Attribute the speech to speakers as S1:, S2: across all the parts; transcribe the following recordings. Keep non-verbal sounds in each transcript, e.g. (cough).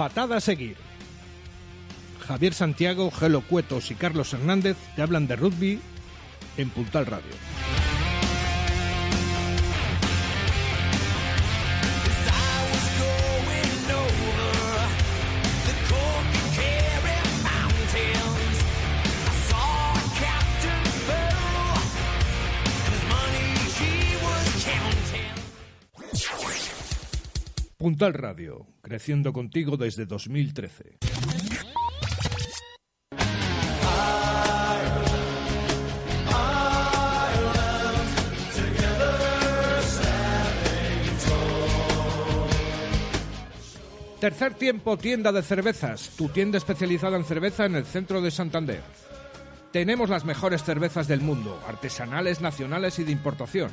S1: Patada a seguir. Javier Santiago, Gelo Cuetos y Carlos Hernández te hablan de rugby en Puntal Radio. Puntal Radio, creciendo contigo desde 2013. Tercer tiempo, tienda de cervezas, tu tienda especializada en cerveza en el centro de Santander. Tenemos las mejores cervezas del mundo, artesanales, nacionales y de importación.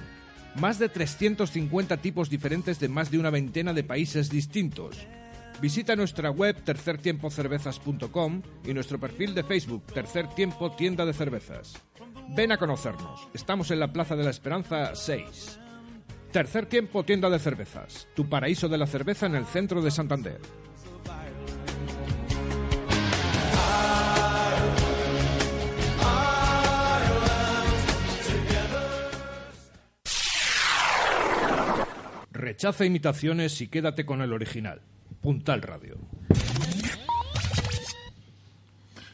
S1: Más de 350 tipos diferentes de más de una veintena de países distintos. Visita nuestra web tercertiempocervezas.com y nuestro perfil de Facebook Tercer Tiempo Tienda de Cervezas. Ven a conocernos. Estamos en la Plaza de la Esperanza 6. Tercer Tiempo Tienda de Cervezas, tu paraíso de la cerveza en el centro de Santander. Rechaza imitaciones y quédate con el original. Puntal Radio.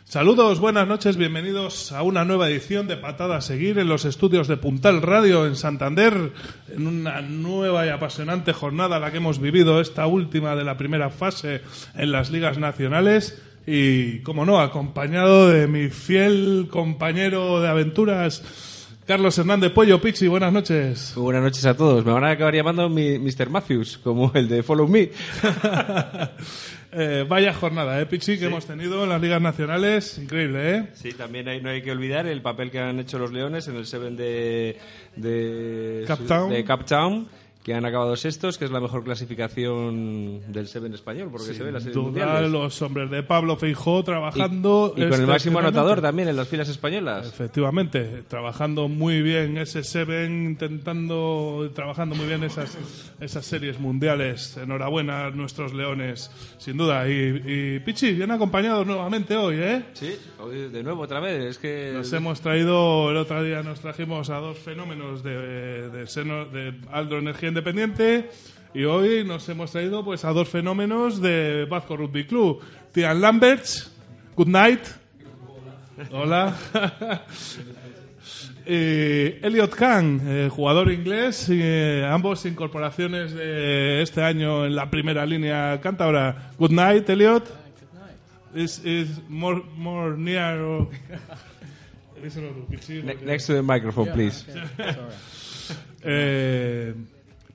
S2: Saludos, buenas noches, bienvenidos a una nueva edición de Patada a Seguir en los estudios de Puntal Radio en Santander, en una nueva y apasionante jornada la que hemos vivido, esta última de la primera fase en las ligas nacionales y, como no, acompañado de mi fiel compañero de aventuras, Carlos Hernández Pollo Pichi, buenas noches.
S3: Buenas noches a todos. Me van a acabar llamando mi, Mr. Matthews, como el de Follow Me. (laughs)
S2: Eh, vaya jornada, ¿eh, Pichi, que hemos tenido en las ligas nacionales. Increíble, ¿eh?
S3: Sí, también hay- no hay que olvidar el papel que han hecho los Leones en el Seven de, de, de Captown, que han acabado sextos, que es la mejor clasificación del Seven español, porque se ve las series
S2: Duda,
S3: mundiales.
S2: los hombres de Pablo Feijó trabajando.
S3: Y, y con el máximo
S2: excepcionalmente.
S3: anotador también en las filas españolas.
S2: Efectivamente, trabajando muy bien ese Seven, intentando, trabajando muy bien esas, esas series mundiales. Enhorabuena a nuestros leones, sin duda. Y, y Pichi, bien acompañados nuevamente hoy, ¿eh?
S3: Sí, hoy de nuevo otra vez. Es que
S2: Nos hemos traído, el otro día nos trajimos a dos fenómenos de, de, seno- de Aldo Energía Independiente y hoy nos hemos traído pues a dos fenómenos de Vasco Rugby Club. Tian Lamberts, good night. Hola. (laughs) Eh, Elliot Khan, eh, jugador inglés, eh, ambos incorporaciones de este año en la primera línea cántabra. Good night, Elliot. Is is more more near. or-
S3: Next to the microphone, please. (laughs)
S2: Eh,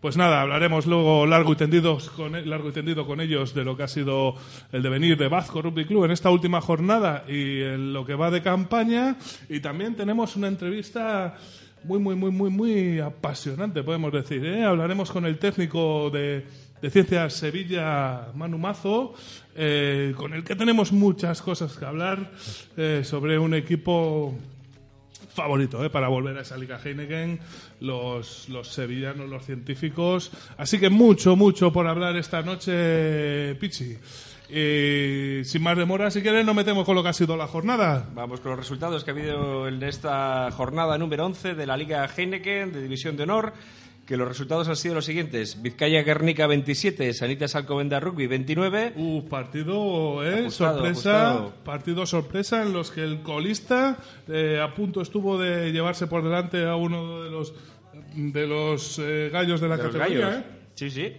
S2: pues nada, hablaremos luego largo y tendido con e- largo y tendido con ellos de lo que ha sido el devenir de Vasco Rugby Club en esta última jornada y en lo que va de campaña y también tenemos una entrevista muy muy muy muy muy apasionante podemos decir ¿eh? hablaremos con el técnico de, Ciencias Sevilla Manu Mazo eh, con el que tenemos muchas cosas que hablar eh, sobre un equipo favorito ¿eh? para volver a esa Liga Heineken, los, los sevillanos, los científicos. Así que mucho, mucho por hablar esta noche, Pichi. Y sin más demora, si quieres, nos metemos con lo que ha sido la jornada.
S3: Vamos con los resultados que ha habido en esta jornada número 11 de la Liga Heineken de División de Honor. Que los resultados han sido los siguientes: Vizcaya Guernica 27, Sanitas Alcobenda Rugby 29.
S2: Uh, partido, ¿eh?
S3: Ajustado,
S2: sorpresa.
S3: ajustado.
S2: Partido sorpresa en los que el colista eh, a punto estuvo de llevarse por delante a uno de los, de los eh, gallos de la
S3: de
S2: categoría. ¿eh?
S3: Sí, sí.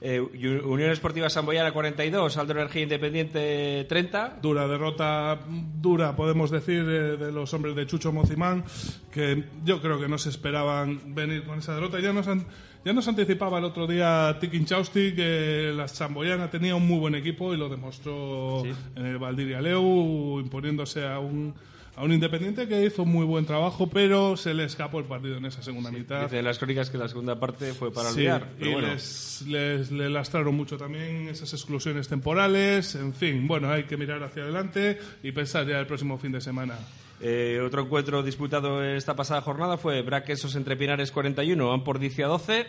S3: Eh, Unión Esportiva Samboyana 42, Aldo Energía Independiente 30.
S2: Dura derrota, dura, podemos decir, eh, de los hombres de Chucho Mocimán, que yo creo que no se esperaban venir con esa derrota. Ya nos, ya nos anticipaba el otro día Tiki Chausti que la Samboyana tenía un muy buen equipo y lo demostró en el Valdiria Leu, imponiéndose a un a un Independiente que hizo muy buen trabajo, pero se le escapó el partido en esa segunda mitad.
S3: Dice las crónicas que la segunda parte fue para olvidar.
S2: y les, les, le lastraron mucho también esas exclusiones temporales. En fin, bueno, hay que mirar hacia adelante y pensar ya el próximo fin de semana.
S3: Eh, otro encuentro disputado esta pasada jornada fue Braquesos entre Pinares 41, Ampordicia 12.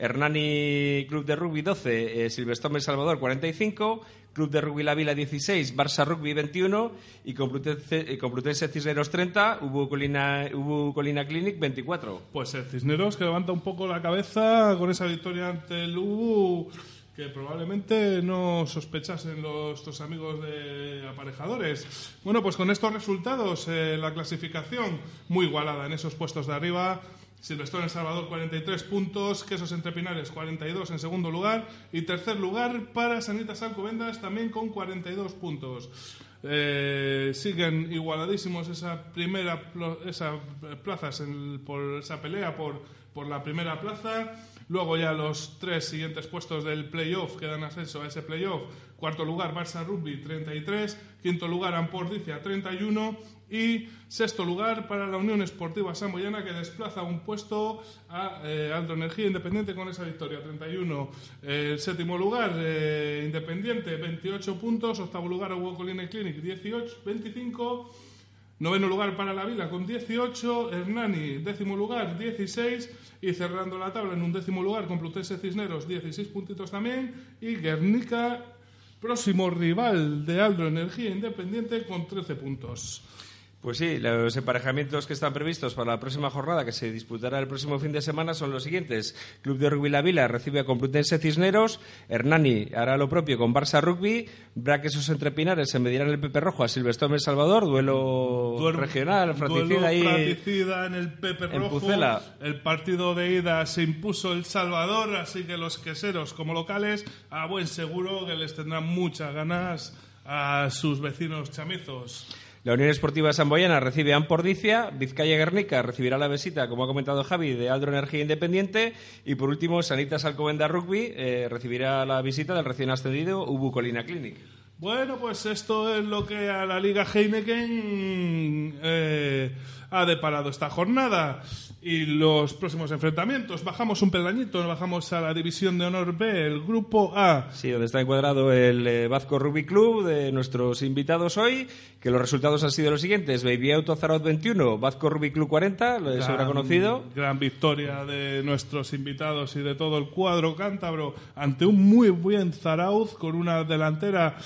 S3: Hernani Club de Rugby 12, eh, Silvestre Salvador 45, Club de Rugby La Vila 16, Barça Rugby 21 y Complutense, eh, Complutense Cisneros 30, hubo Colina, hubo Colina Clinic 24.
S2: Pues el Cisneros que levanta un poco la cabeza con esa victoria ante el UBU que probablemente no sospechasen los amigos de aparejadores. Bueno, pues con estos resultados, eh, la clasificación muy igualada en esos puestos de arriba. Silvestre en Salvador 43 puntos, Quesos Entre Pinares 42 en segundo lugar y tercer lugar para Sanitas Alcobendas también con 42 puntos. Eh, siguen igualadísimos esa primera esa plazas por esa pelea por, por la primera plaza. Luego ya los tres siguientes puestos del playoff que dan acceso a ese playoff. Cuarto lugar Barça Rugby 33, quinto lugar Ampordicia 31 y sexto lugar para la Unión Esportiva Samboyana que desplaza un puesto a eh, Alto Energía Independiente con esa victoria. 31 eh, séptimo lugar eh, Independiente 28 puntos. Octavo lugar Hugo Colina Clinic 18 25 noveno lugar para la Vila con 18 Hernani décimo lugar 16 y cerrando la tabla en un décimo lugar Complutense Cisneros 16 puntitos también. Y Guernica próximo rival de Aldo Energía Independiente con 13 puntos.
S3: Pues sí, los emparejamientos que están previstos para la próxima jornada, que se disputará el próximo fin de semana, son los siguientes. Club de Rugby La Vila recibe a Complutense Cisneros, Hernani hará lo propio con Barça Rugby, Braquesos Entre Pinares se medirá en el Pepe Rojo a Silvestre El Salvador, duelo regional, fratricida
S2: ahí. en el Pepe Rojo. El partido de ida se impuso El Salvador, así que los queseros como locales, a buen seguro que les tendrán muchas ganas a sus vecinos chamizos.
S3: La Unión Esportiva Samboyana recibe a Ampordicia, Vizcaya Guernica recibirá la visita, como ha comentado Javi, de Aldro Energía Independiente y por último Sanitas Alcobenda Rugby eh, recibirá la visita del recién ascendido Ubu Colina Clinic.
S2: Bueno, pues esto es lo que a la Liga Heineken eh, ha deparado esta jornada y los próximos enfrentamientos. Bajamos un peldañito, bajamos a la División de Honor B, el Grupo A.
S3: Sí, donde está encuadrado el eh, Vasco Rugby Club de nuestros invitados hoy, que los resultados han sido los siguientes. Baby Auto Zarot 21, Vasco Rugby Club 40, lo habrá conocido.
S2: Gran victoria de nuestros invitados y de todo el cuadro cántabro ante un muy buen Zarauz con una delantera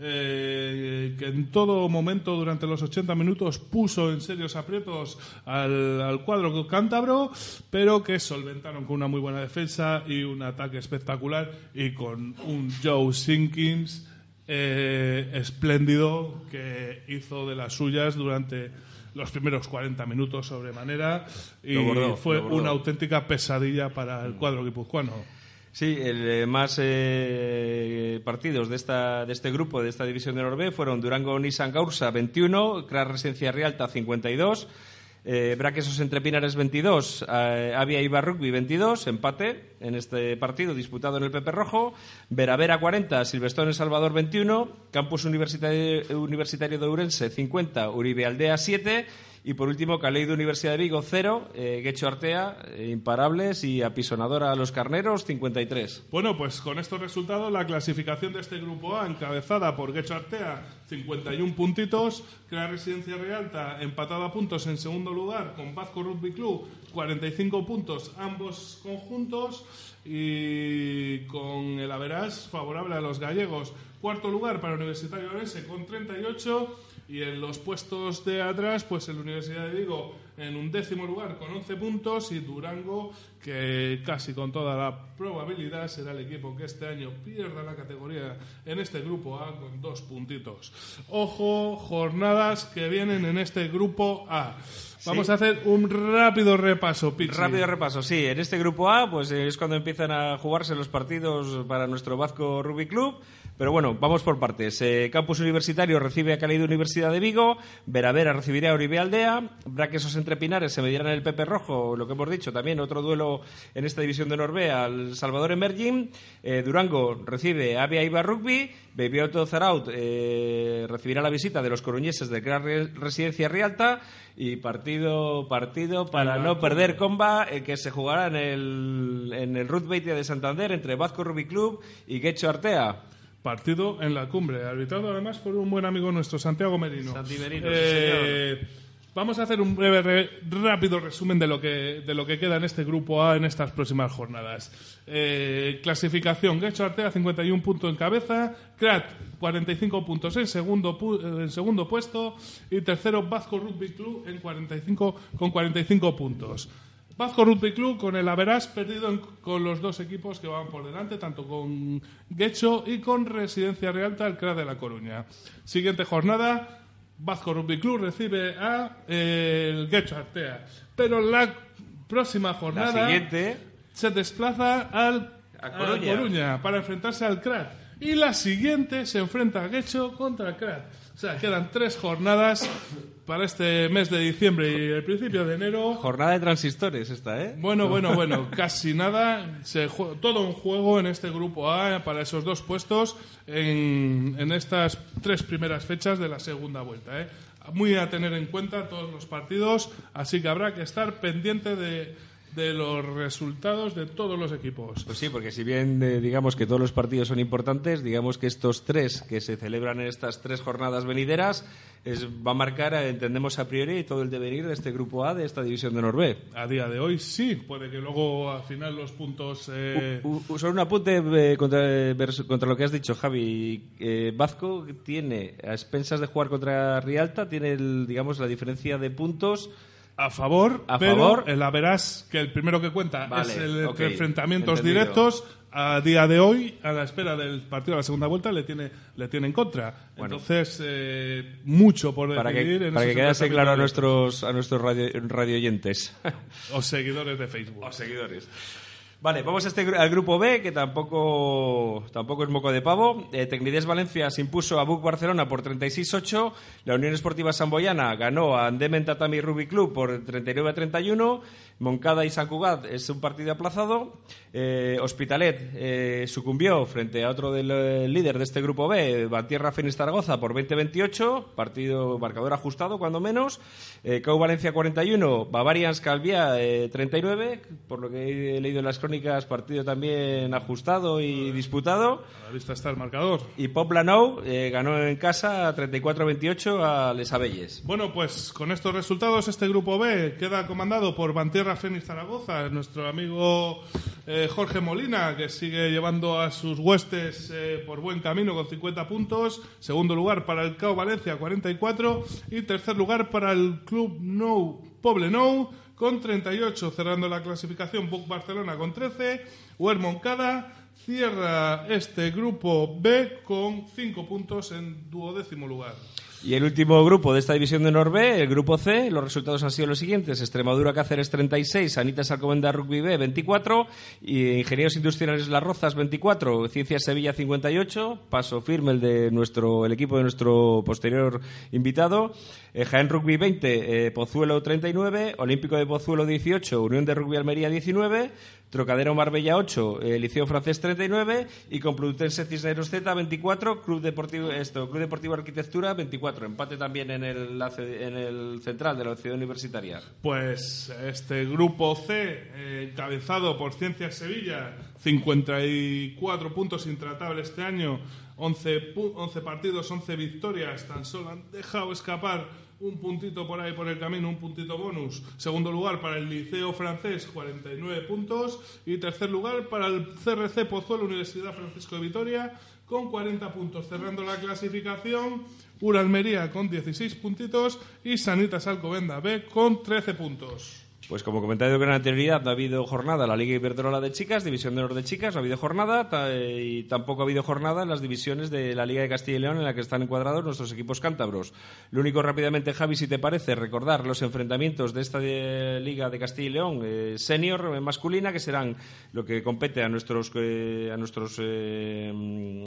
S2: eh, que en todo momento durante los 80 minutos puso en serios aprietos al, cuadro cántabro, pero que solventaron con una muy buena defensa y un ataque espectacular y con un Joe Sinkins eh, espléndido que hizo de las suyas durante los primeros 40 minutos sobremanera y fue una auténtica pesadilla para el cuadro guipuzcoano.
S3: Sí, el, eh, más eh, partidos de, esta, de este grupo, de esta división de Norbe, fueron Durango Nissan Gaursa 21, Crash Residencia Rialta 52, eh, Braquesos entre Pinares 22, eh, Avia Ibar Rugby 22, empate en este partido disputado en el Pepe Rojo, Veravera 40, Silvestre Salvador 21, Campus Universitario, Universitario de Urense 50, Uribe Aldea 7 y por último, Caleido Universidad de Vigo, 0. Eh, Artea, eh, imparables y apisonadora a los carneros, 53.
S2: Bueno, pues con estos resultados, la clasificación de este grupo A, encabezada por Guecho Artea, 51 puntitos. Crea Residencia Realta, empatada a puntos en segundo lugar con Vasco Rugby Club, 45 puntos, ambos conjuntos. Y con el Averas favorable a los gallegos. Cuarto lugar para Universitario Orense con 38 y en los puestos de atrás, pues el Universidad de Vigo en un décimo lugar con 11 puntos y Durango que casi con toda la probabilidad será el equipo que este año pierda la categoría en este grupo A con dos puntitos. Ojo, jornadas que vienen en este grupo A. Vamos a hacer un rápido repaso, Pixi.
S3: Rápido repaso, sí. En este grupo A, pues es cuando empiezan a jugarse los partidos para nuestro Vasco Rugby Club. Pero bueno, vamos por partes. Eh, Campus Universitario recibe a Cálido Universidad de Vigo, Veravera recibirá a Uribe Aldea, Braquesos entre Pinares se medirán el Pepe Rojo, lo que hemos dicho, también otro duelo en esta división de Norbea al Salvador Emerging, eh, Durango recibe a Avia Iba Rugby, Baby Auto Zaraut eh, recibirá la visita de los coruñeses de Gran Residencia Rialta y partido partido para no perder comba que se jugará en el, en el Ruth Beitia de Santander entre Vasco Rugby Club y Quecho Artea.
S2: Partido en la cumbre, arbitrado además por un buen amigo nuestro, Santiago Merino.
S3: Santi Merino, sí,
S2: Eh, Vamos a hacer un breve, re- rápido resumen de lo, que, de lo que queda en este grupo A en estas próximas jornadas. Eh, clasificación, Guecho Artea 51 puntos en cabeza, Crat 45 puntos en segundo, pu- eh, en segundo puesto y tercero Vasco Rugby Club en 45, con 45 puntos. Vasco Rugby Club con el Averas perdido en- con los dos equipos que van por delante, tanto con Guecho y con Residencia Realta, el CRA de La Coruña. Siguiente jornada, Vasco Rugby Club recibe a eh, el Guecho Artea. Pero la próxima
S3: La
S2: jornada
S3: siguiente,
S2: se desplaza al,
S3: A
S2: a
S3: Coruña.
S2: Coruña para enfrentarse al CRAT. Y la siguiente se enfrenta a Guecho contra el CRAT. O sea, quedan tres jornadas para este mes de diciembre y el principio de enero.
S3: jornada de transistores esta, ¿eh?
S2: Bueno, bueno, bueno, (laughs) casi nada. Se todo un juego en este grupo A para esos dos puestos en, en estas tres primeras fechas de la segunda vuelta. ¿eh? Muy a tener en cuenta todos los partidos, así que habrá que estar pendiente de, de los resultados de todos los equipos.
S3: Pues sí, porque si bien eh, digamos que todos los partidos son importantes, digamos que estos tres que se celebran en estas tres jornadas venideras es, va a marcar, eh, entendemos a priori, todo el devenir de este grupo A de esta división de Norvé.
S2: A día de hoy sí, puede que luego al final los puntos... eh,
S3: U- u- Solo un apunte eh, contra, eh, contra lo que has dicho, Javi. Eh, Vasco tiene, a expensas de jugar contra Rialta, tiene, el, digamos, la diferencia de puntos.
S2: A favor,
S3: A
S2: pero
S3: favor.
S2: en la verás que el primero que cuenta
S3: Vale,
S2: es el
S3: ok,
S2: entre enfrentamientos
S3: entendido.
S2: directos. A día de hoy, a la espera del partido de la segunda vuelta, le tiene, le tiene en contra.
S3: Bueno.
S2: Entonces, eh, mucho por
S3: Para
S2: decidir
S3: que,
S2: en
S3: para que quedase claro a nuestros, a nuestros radio, radioyentes.
S2: directos. O seguidores de Facebook.
S3: O seguidores. Vale, vamos a este, al grupo B, que tampoco, tampoco es moco de pavo. Eh, Tecnides Valencia se impuso a Buc Barcelona por 36-8. La Unión Esportiva Samboyana ganó a Andemen Tatami Rugby Club por 39-31. Moncada y San Cugat es un partido aplazado. Eh, Hospitalet eh, sucumbió frente a otro del eh, líder de este grupo B, Batierra Zaragoza, por 20-28. Partido marcador ajustado, cuando menos. Eh, Cau Valencia 41, Bavarians Calvia eh, 39. Por lo que he leído en las crónicas, partido también ajustado y disputado.
S2: A la vista está el marcador.
S3: Y Pop Lanou eh, ganó en casa 34-28 a Les Abelles.
S2: Bueno, pues con estos resultados este grupo B queda comandado por Bantierra Fénix Zaragoza, nuestro amigo eh, Jorge Molina, que sigue llevando a sus huestes eh, por buen camino con 50 puntos. Segundo lugar para el CAO Valencia, 44. Y tercer lugar para el Club Nou Poble Nou, con 38. Cerrando la clasificación, Buc Barcelona con 13. Huer Moncada cierra este grupo B con 5 puntos en duodécimo lugar.
S3: Y el último grupo de esta división de Norbe, el grupo C, los resultados han sido los siguientes. Extremadura Cáceres 36, Sanitas Alcomenda Rugby B 24, y Ingenieros Industriales Las Rozas 24, Ciencias Sevilla 58, paso firme el de nuestro el equipo de nuestro posterior invitado, eh, Jaén Rugby 20, eh, Pozuelo 39, Olímpico de Pozuelo 18, Unión de Rugby Almería 19, Trocadero Marbella 8, eh, Liceo Francés 39 y Complutense Cisneros Z 24, Club Deportivo esto, Club Deportivo Arquitectura 24, empate también en el en el central de la ciudad universitaria.
S2: Pues este grupo C, eh, encabezado por Ciencias Sevilla, 54 puntos intratables este año, 11, pu- 11 partidos, 11 victorias, tan solo han dejado escapar un puntito por ahí por el camino, un puntito bonus. Segundo lugar para el Liceo Francés, 49 puntos. Y tercer lugar para el CRC Pozuelo, Universidad Francisco de Vitoria, con 40 puntos. Cerrando la clasificación, Ura Almería con 16 puntitos y Sanitas Alcobenda B con 13 puntos.
S3: Pues como comentado con anterioridad, no ha habido jornada en la Liga Iberdrola de Chicas, División de Honor de Chicas, no ha habido jornada eh, y tampoco ha habido jornada en las divisiones de la Liga de Castilla y León en la que están encuadrados nuestros equipos cántabros. Lo único rápidamente, Javi, si te parece, recordar los enfrentamientos de esta eh, Liga de Castilla y León eh, senior masculina, que serán lo que compete a nuestros, eh, a nuestros eh, mm,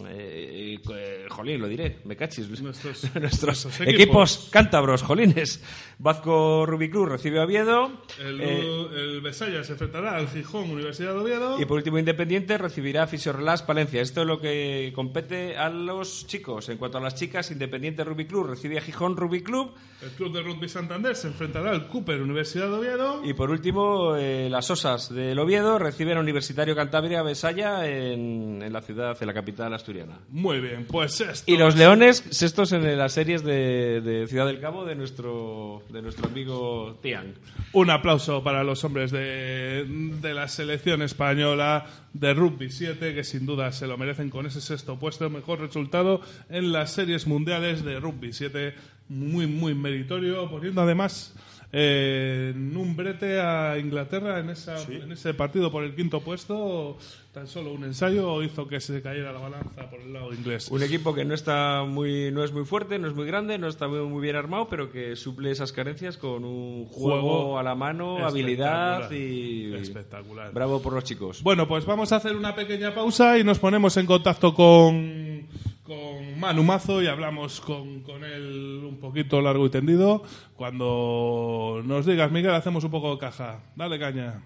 S3: jolín, lo diré, me cachis.
S2: Nuestros- (laughs)
S3: nuestros,
S2: nuestros
S3: equipos.
S2: equipos.
S3: cántabros, jolines. Vasco Rubí Cruz recibe a Oviedo.
S2: El,
S3: eh,
S2: el Besaya se enfrentará al Gijón Universidad de Oviedo.
S3: y por último, Independiente recibirá a Fisiorrelas Palencia. Esto es lo que compete a los chicos. En cuanto a las chicas, Independiente Rugby Club recibe a Gijón Rugby Club.
S2: El Club de Rugby Santander se enfrentará al Cooper Universidad de Oviedo.
S3: Y por último, eh, las Osas del Oviedo reciben a Universitario Cantabria Besaya en, en la ciudad, en la capital asturiana.
S2: Muy bien, pues esto.
S3: Y los Leones, sextos en las series de, de Ciudad del Cabo de nuestro, de nuestro amigo Tian.
S2: Un aplauso para los hombres de, de la selección española de rugby 7, que sin duda se lo merecen con ese sexto puesto, mejor resultado en las series mundiales de rugby 7, muy, muy meritorio, poniendo además eh, en un brete a Inglaterra en, esa, en ese partido por el quinto puesto. Tan solo un ensayo hizo que se cayera la balanza por el lado inglés.
S3: Un equipo que no está muy, no es muy fuerte, no es muy grande, no está muy, muy bien armado, pero que suple esas carencias con un juego,
S2: Juego
S3: a la mano, habilidad y
S2: Espectacular.
S3: bravo por los chicos.
S2: Bueno, pues vamos a hacer una pequeña pausa y nos ponemos en contacto con, con Manu Mazo y hablamos con, con él un poquito largo y tendido. Cuando nos digas, Miguel, hacemos un poco de caja. Dale caña.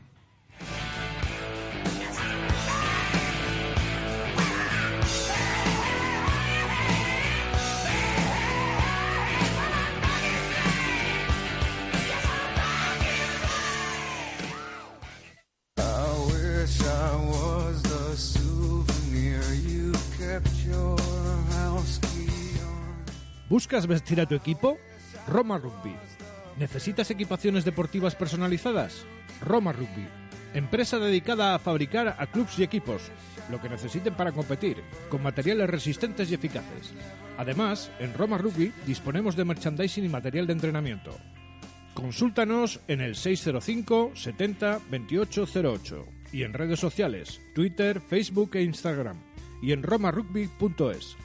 S1: ¿Buscas vestir a tu equipo? Roma Rugby. ¿Necesitas equipaciones deportivas personalizadas? Roma Rugby. Empresa dedicada a fabricar a clubs y equipos, lo que necesiten para competir, con materiales resistentes y eficaces. Además, en Roma Rugby disponemos de merchandising y material de entrenamiento. Consúltanos en el 605 70 2808 y en redes sociales, Twitter, Facebook e Instagram y en romarugby.es.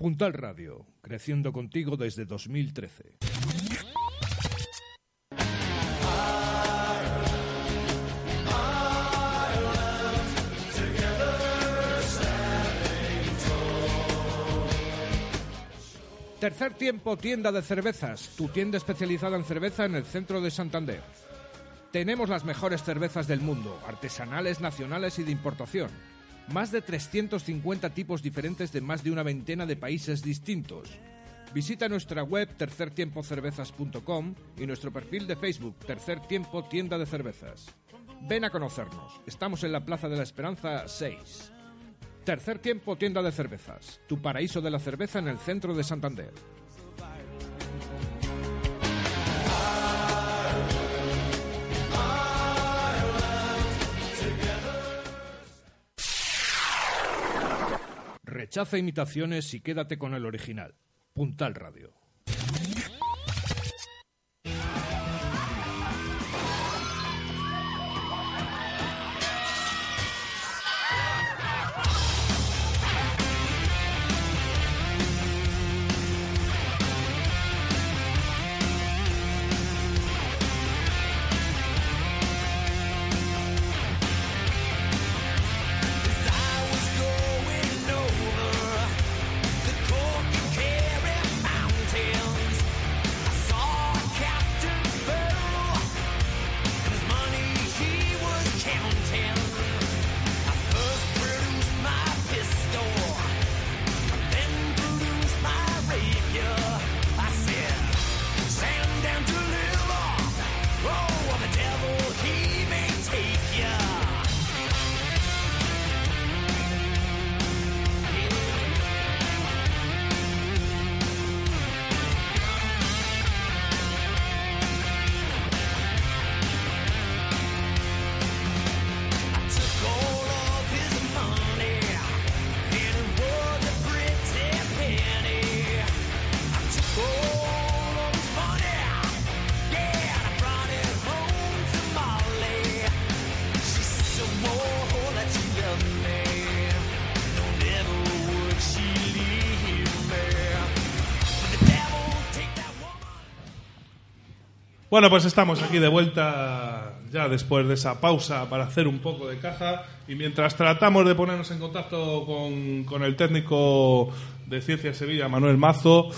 S1: Puntal Radio, creciendo contigo desde 2013. Tercer tiempo, tienda de cervezas, tu tienda especializada en cerveza en el centro de Santander. Tenemos las mejores cervezas del mundo, artesanales, nacionales y de importación. Más de 350 tipos diferentes de más de una veintena de países distintos. Visita nuestra web tercertiempocervezas.com y nuestro perfil de Facebook Tercer Tiempo Tienda de Cervezas. Ven a conocernos. Estamos en la Plaza de la Esperanza 6. Tercer Tiempo Tienda de Cervezas, tu paraíso de la cerveza en el centro de Santander. Rechaza imitaciones y quédate con el original. Puntal Radio.
S2: Bueno, pues estamos aquí de vuelta ya después de esa pausa para hacer un poco de caja y mientras tratamos de ponernos en contacto con, con el técnico de Ciencia Sevilla, Manuel Mazo,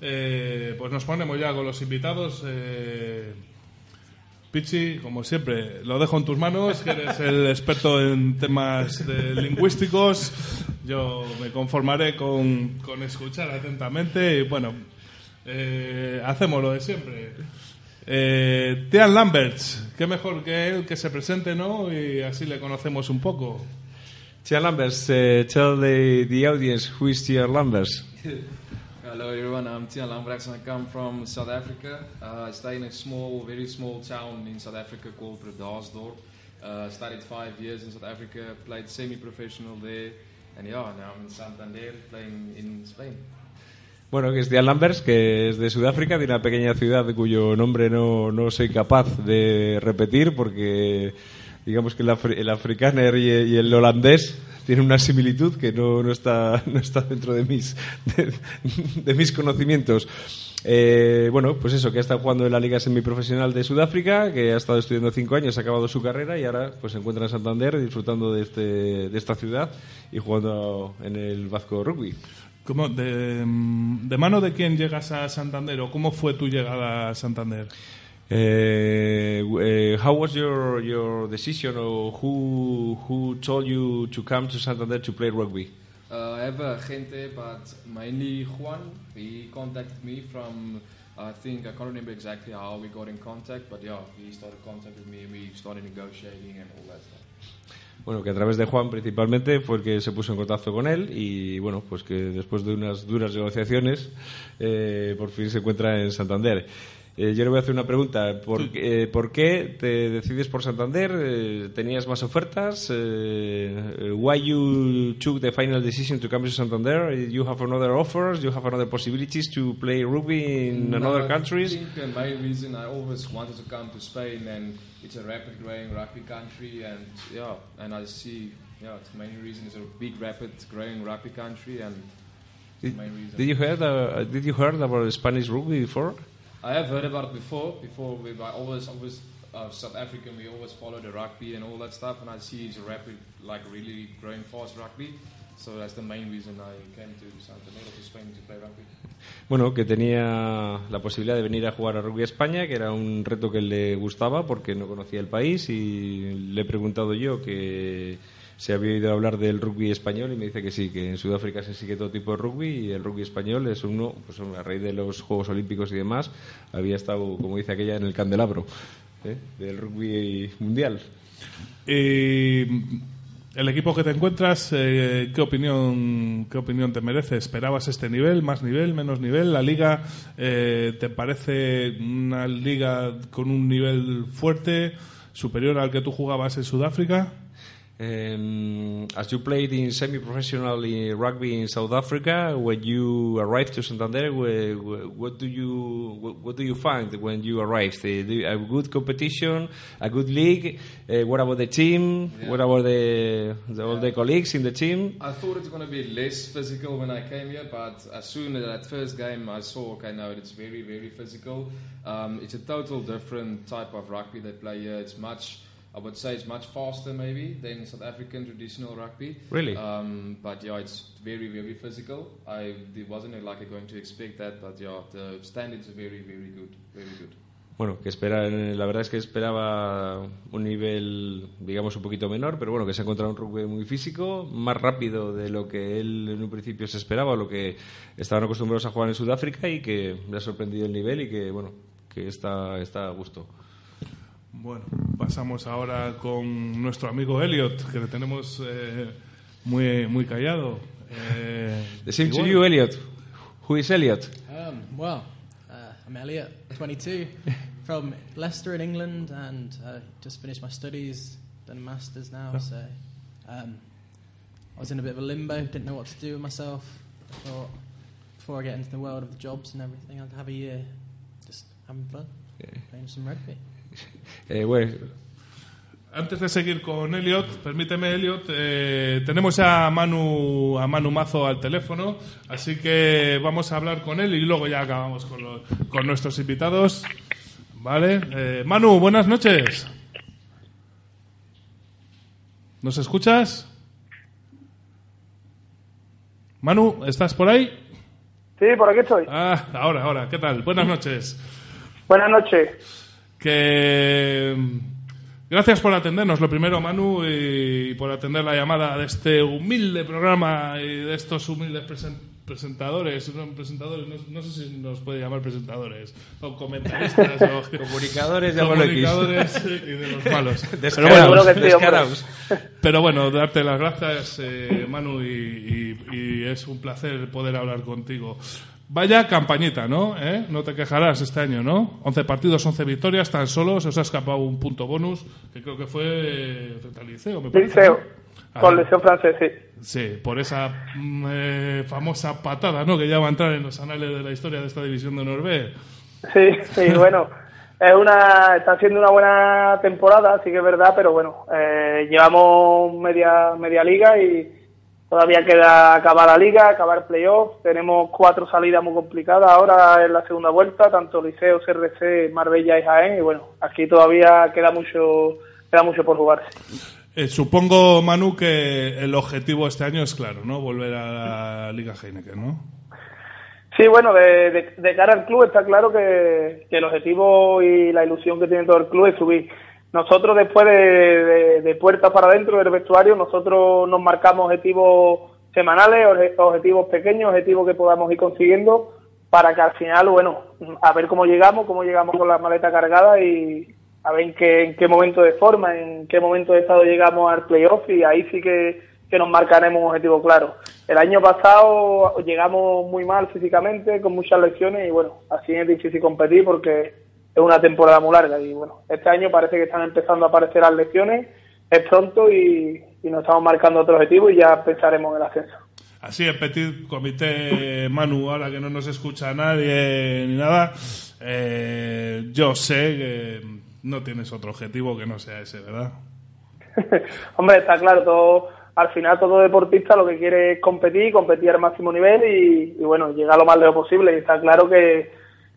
S2: eh, pues nos ponemos ya con los invitados. Eh, Pichi, como siempre, lo dejo en tus manos, que eres el experto en temas de lingüísticos. Yo me conformaré con, con escuchar atentamente y bueno, eh, hacemos lo de siempre. Eh, Tian Lamberts, qué mejor que él que se presente, ¿no? Y así le conocemos un poco.
S3: Tian Lambers, uh, tell the, the audience who is Tian Lambers. (laughs)
S4: Hello everyone, I'm Tian Lambrechts and I come from South Africa. Uh, I stay in a small, very small town in South Africa called Bredasdorp. Uh, studied five years in South Africa, played semi-professional there, and yeah, now I'm in Santander playing in Spain.
S3: Bueno, que es Tian Lambers, que es de Sudáfrica, de una pequeña ciudad cuyo nombre no, no soy capaz de repetir porque digamos que el, afri- afrikaner y, el holandés tienen una similitud que no, no, está, no está dentro de mis, de mis conocimientos. Eh, bueno, pues eso, que ha estado jugando en la Liga Semiprofesional de Sudáfrica, que ha estado estudiando cinco años, ha acabado su carrera y ahora pues se encuentra en Santander disfrutando de, este, de esta ciudad y jugando en el Vasco Rugby.
S2: ¿Cómo, de, mm, ¿De mano de quién llegas a Santander o cómo fue tu llegada a Santander?
S3: Uh, uh, how was your your decision, or who who told you to come to Santander to play rugby?
S4: Uh, I have a gente, but mainly Juan. He contacted me from, I think, I can't remember exactly how we got in contact, but yeah, he started contacting me and we started negotiating and all that stuff.
S3: Bueno, que a través de Juan principalmente fue el que se puso en contacto con él y bueno, pues que después de unas duras negociaciones eh, por fin se encuentra en Santander. Eh, yo le voy a hacer una pregunta. ¿Por, eh, ¿por qué te decides por Santander? Eh, ¿Tenías más ofertas? Eh, why you took the final decision to come to Santander? You have another offers? You have another possibilities to play rugby in
S4: No,
S3: another
S4: I
S3: countries?
S4: think the main reason I always wanted to come to Spain and it's a rapid growing rugby country and yeah, and I see yeah, it's the main reason it's a big rapid growing rugby country and it's the main reason.
S3: Did you heard uh, Did you heard about Spanish rugby before?
S4: I have heard about it before. Before we I always always uh, South African we always follow the rugby and all that stuff and I see it's a rapid like really growing fast rugby. So that's the main reason I came to to Spain to play rugby.
S3: Bueno, que tenía la posibilidad de venir a jugar a rugby a España, que era un reto que le gustaba porque no conocía el país y le he preguntado yo que se había oído hablar del rugby español y me dice que sí, que en Sudáfrica se sigue todo tipo de rugby y el rugby español es uno, pues a raíz de los Juegos Olímpicos y demás, había estado, como dice aquella, en el candelabro ¿eh? del rugby mundial.
S2: Y el equipo que te encuentras, eh, ¿qué opinión qué opinión te merece? ¿Esperabas este nivel, más nivel, menos nivel? ¿La liga eh, te parece una liga con un nivel fuerte, superior al que tú jugabas en Sudáfrica?
S3: Um, as you played in semi-professional rugby in South Africa, when you arrived to Santander, wha- wha- what do you what, what do you find when you arrived? Uh, a good competition, a good league. Uh, what about the team? What about the, the all the colleagues in the team?
S4: I thought it's going to be less physical when I came here, but as soon as that first game I saw, okay, no, it's very, very physical. Um, it's a total different type of rugby they play here. It's much, I would say, it's much faster maybe than South African traditional rugby.
S3: Really?
S4: Um, but yeah, it's very, very physical. I it wasn't like going to expect that, but yeah, the standards are very, very good, very good.
S3: Bueno, que espera, la verdad es que esperaba un nivel, digamos, un poquito menor, pero bueno, que se ha encontrado un rugby muy físico, más rápido de lo que él en un principio se esperaba, o lo que estaban acostumbrados a jugar en Sudáfrica y que le ha sorprendido el nivel y que, bueno, que está, está a gusto.
S2: Bueno, pasamos ahora con nuestro amigo Elliot, que le tenemos eh, muy, muy callado. Eh,
S3: The same
S2: y
S3: to
S2: bueno,
S3: you, Elliot. Who is Elliot?
S5: Um, well, uh, I'm Elliot, 22, from Leicester in England, and uh, just finished my studies, done a master's now. So um, I was in a bit of a limbo, didn't know what to do with myself. I thought before I get into the world of the jobs and everything, I'd have a year just having fun, playing some rugby.
S3: Eh, bueno,
S2: Antes de seguir con Elliot, permíteme, Elliot, eh, tenemos a Manu, a Manu Mazo al teléfono, así que vamos a hablar con él y luego ya acabamos con, los- con nuestros invitados. Vale. Eh, Manu, buenas noches. ¿Nos escuchas? Manu, ¿estás por ahí?
S6: Sí, por aquí estoy.
S2: Ah, ahora, ahora. ¿Qué tal? Buenas noches.
S6: Buenas noches.
S2: Que mm, gracias por atendernos lo primero Manu y por atender la llamada de este humilde programa y de estos humildes presen- presentadores no, presentadores no, no sé si nos puede llamar presentadores o comentaristas o (laughs)
S3: Comunicadores,
S2: comunicadores y de los (laughs) malos pero bueno,
S3: descarados.
S2: pero bueno, darte las gracias, eh, Manu, y, y- y es un placer poder hablar contigo. Vaya campañita, ¿no? ¿Eh? No te quejarás este año, ¿no? 11 partidos, 11 victorias, tan solo se os ha escapado un punto bonus, que creo que fue frente al Liceo, me parece.
S6: Liceo.
S2: ¿no?
S6: Con
S2: Ah,
S6: lección francés, sí.
S2: Sí, por esa mm, eh, famosa patada, ¿no? Que ya va a entrar en los anales de la historia de esta división de Norvé.
S6: Sí, sí, (laughs) bueno. Es una, está siendo una buena temporada, sí que es verdad, pero bueno, eh, llevamos media, media liga y todavía queda acabar la liga, acabar playoff. Tenemos cuatro salidas muy complicadas ahora en la segunda vuelta, tanto Liceo, CRC, Marbella y Jaén. Y bueno, aquí todavía queda mucho, queda mucho por jugarse.
S2: Eh, supongo, Manu, que el objetivo este año es claro, ¿no? Volver a la Liga Heineken, ¿no?
S6: Sí, bueno, de, de- de cara al club está claro que, que el objetivo y la ilusión que tiene todo el club es subir. Nosotros después de, de, puertas para adentro del vestuario, nosotros nos marcamos objetivos semanales, obje- objetivos pequeños, objetivos que podamos ir consiguiendo para que al final, bueno, a ver cómo llegamos, cómo llegamos con la maleta cargada y a ver en qué, en qué momento de forma, en qué momento de estado llegamos al playoff y ahí sí que, que nos marcaremos un objetivo claro. El año pasado llegamos muy mal físicamente, con muchas lesiones y bueno, así es difícil competir porque es una temporada muy larga y bueno, este año parece que están empezando a aparecer las lesiones, es pronto y, y nos estamos marcando otro objetivo y ya pensaremos en el ascenso.
S2: Así, el petit comité Manu, ahora que no nos escucha nadie ni nada, eh, yo sé que no tienes otro objetivo que no sea ese, ¿verdad? (laughs)
S6: Hombre, está claro, todo, al final todo deportista lo que quiere es competir, competir al máximo nivel y, y, bueno, llegar lo más lejos posible. Y está claro que,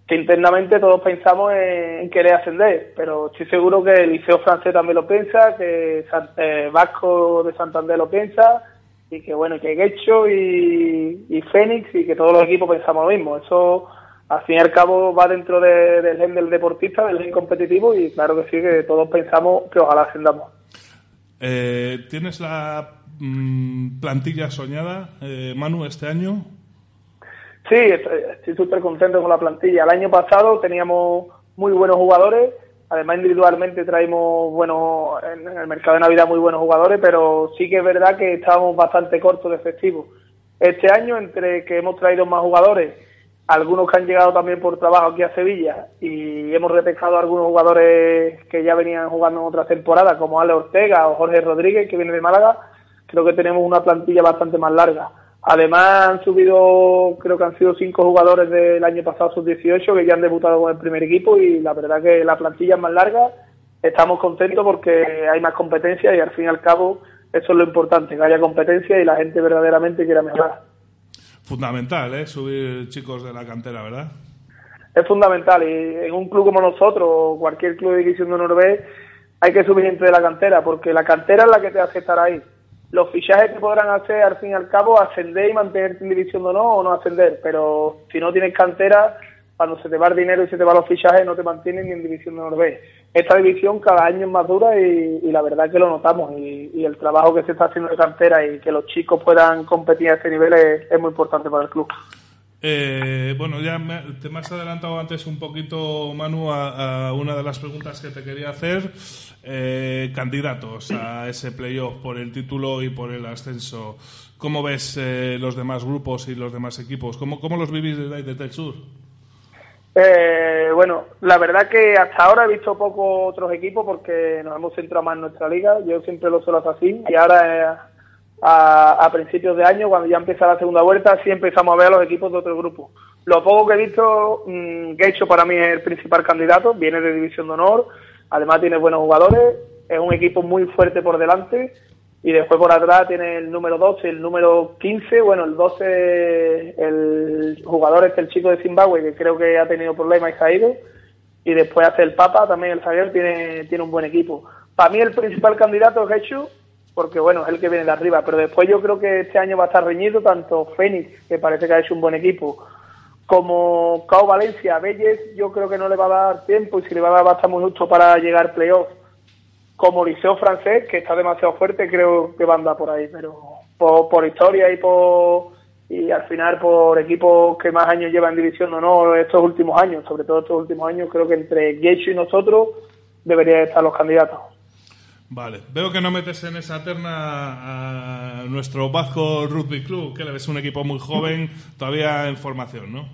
S6: que internamente todos pensamos en, querer ascender, pero estoy seguro que el Liceo francés también lo piensa, que eh, Vasco de Santander lo piensa y que bueno, que Guecho y, y Fénix y que todos los equipos pensamos lo mismo. Eso al fin y al cabo va dentro de- del gen del deportista, del gen competitivo y claro que sí, que todos pensamos que ojalá ascendamos.
S2: Eh, ¿Tienes la mm, plantilla soñada, eh, Manu, este año?
S6: Sí, estoy estoy súper contento con la plantilla. El año pasado teníamos muy buenos jugadores, además individualmente traímos buenos, en el mercado de Navidad muy buenos jugadores, pero sí que es verdad que estábamos bastante cortos de efectivo. Este año, entre que hemos traído más jugadores, algunos que han llegado también por trabajo aquí a Sevilla y hemos repescado algunos jugadores que ya venían jugando en otras temporadas, como Ale Ortega o Jorge Rodríguez, que viene de Málaga, creo que tenemos una plantilla bastante más larga. Además han subido, creo que han sido cinco jugadores del año pasado sub-18 que ya han debutado con el primer equipo y la verdad que la plantilla es más larga. Estamos contentos porque hay más competencia y al fin y al cabo eso es lo importante, que haya competencia y la gente verdaderamente quiera mejorar.
S2: Fundamental, ¿eh? Subir chicos de la cantera, ¿verdad?
S6: es fundamental y en un club como nosotros o cualquier club de división de Norvé hay que subir gente de la cantera porque la cantera es la que te hace estar ahí. Los fichajes te podrán hacer al fin y al cabo ascender y mantenerte en división de honor o no ascender, pero si no tienes cantera, cuando se te va el dinero y se te van los fichajes no te mantienes ni en división de Norvé. Esta división cada año es más dura y, y la verdad que lo notamos y, y el trabajo que se está haciendo de cantera y que los chicos puedan competir a este nivel es- es muy importante para el club.
S2: Eh, bueno, ya me, te me has adelantado antes un poquito, Manu, a, una de las preguntas que te quería hacer. Eh, candidatos a ese playoff por el título y por el ascenso. ¿Cómo ves eh, los demás grupos y los demás equipos? ¿Cómo, cómo los vivís desde desde el sur?
S6: Eh, bueno, la verdad que hasta ahora he visto poco otros equipos porque nos hemos centrado más en nuestra liga. Yo siempre lo suelo hacer así. Y ahora, eh, a, a principios de año, cuando ya empieza la segunda vuelta, sí empezamos a ver a los equipos de otro grupo. Lo poco que he visto, mmm, para mí es el principal candidato. Viene de División de Honor. Además tiene buenos jugadores. es un equipo muy fuerte por delante y después por atrás tiene el número 12, el número 15, bueno, el 12, el jugador este, el chico de Zimbabue, que creo que ha tenido problemas y ido, y después hace el Papa, también el zaguero, tiene, tiene un buen equipo. Para mí el principal candidato es porque bueno, es el que viene de arriba, pero después yo creo que este año va a estar reñido tanto Fénix, que parece que ha hecho un buen equipo, como Cao Valencia, Belles, yo creo que no le va a dar tiempo y si le va a dar muy justo para llegar playoff. Como Liceo francés, que está demasiado fuerte, creo que va a andar por ahí, pero por, historia y por y al final por equipos que más años llevan división o no estos últimos años, sobre todo estos últimos años, creo que entre Gecho y nosotros deberían estar los candidatos.
S2: Vale, veo que no metes en esa terna a nuestro Vasco Rugby Club, que es un equipo muy joven, todavía en formación, ¿no?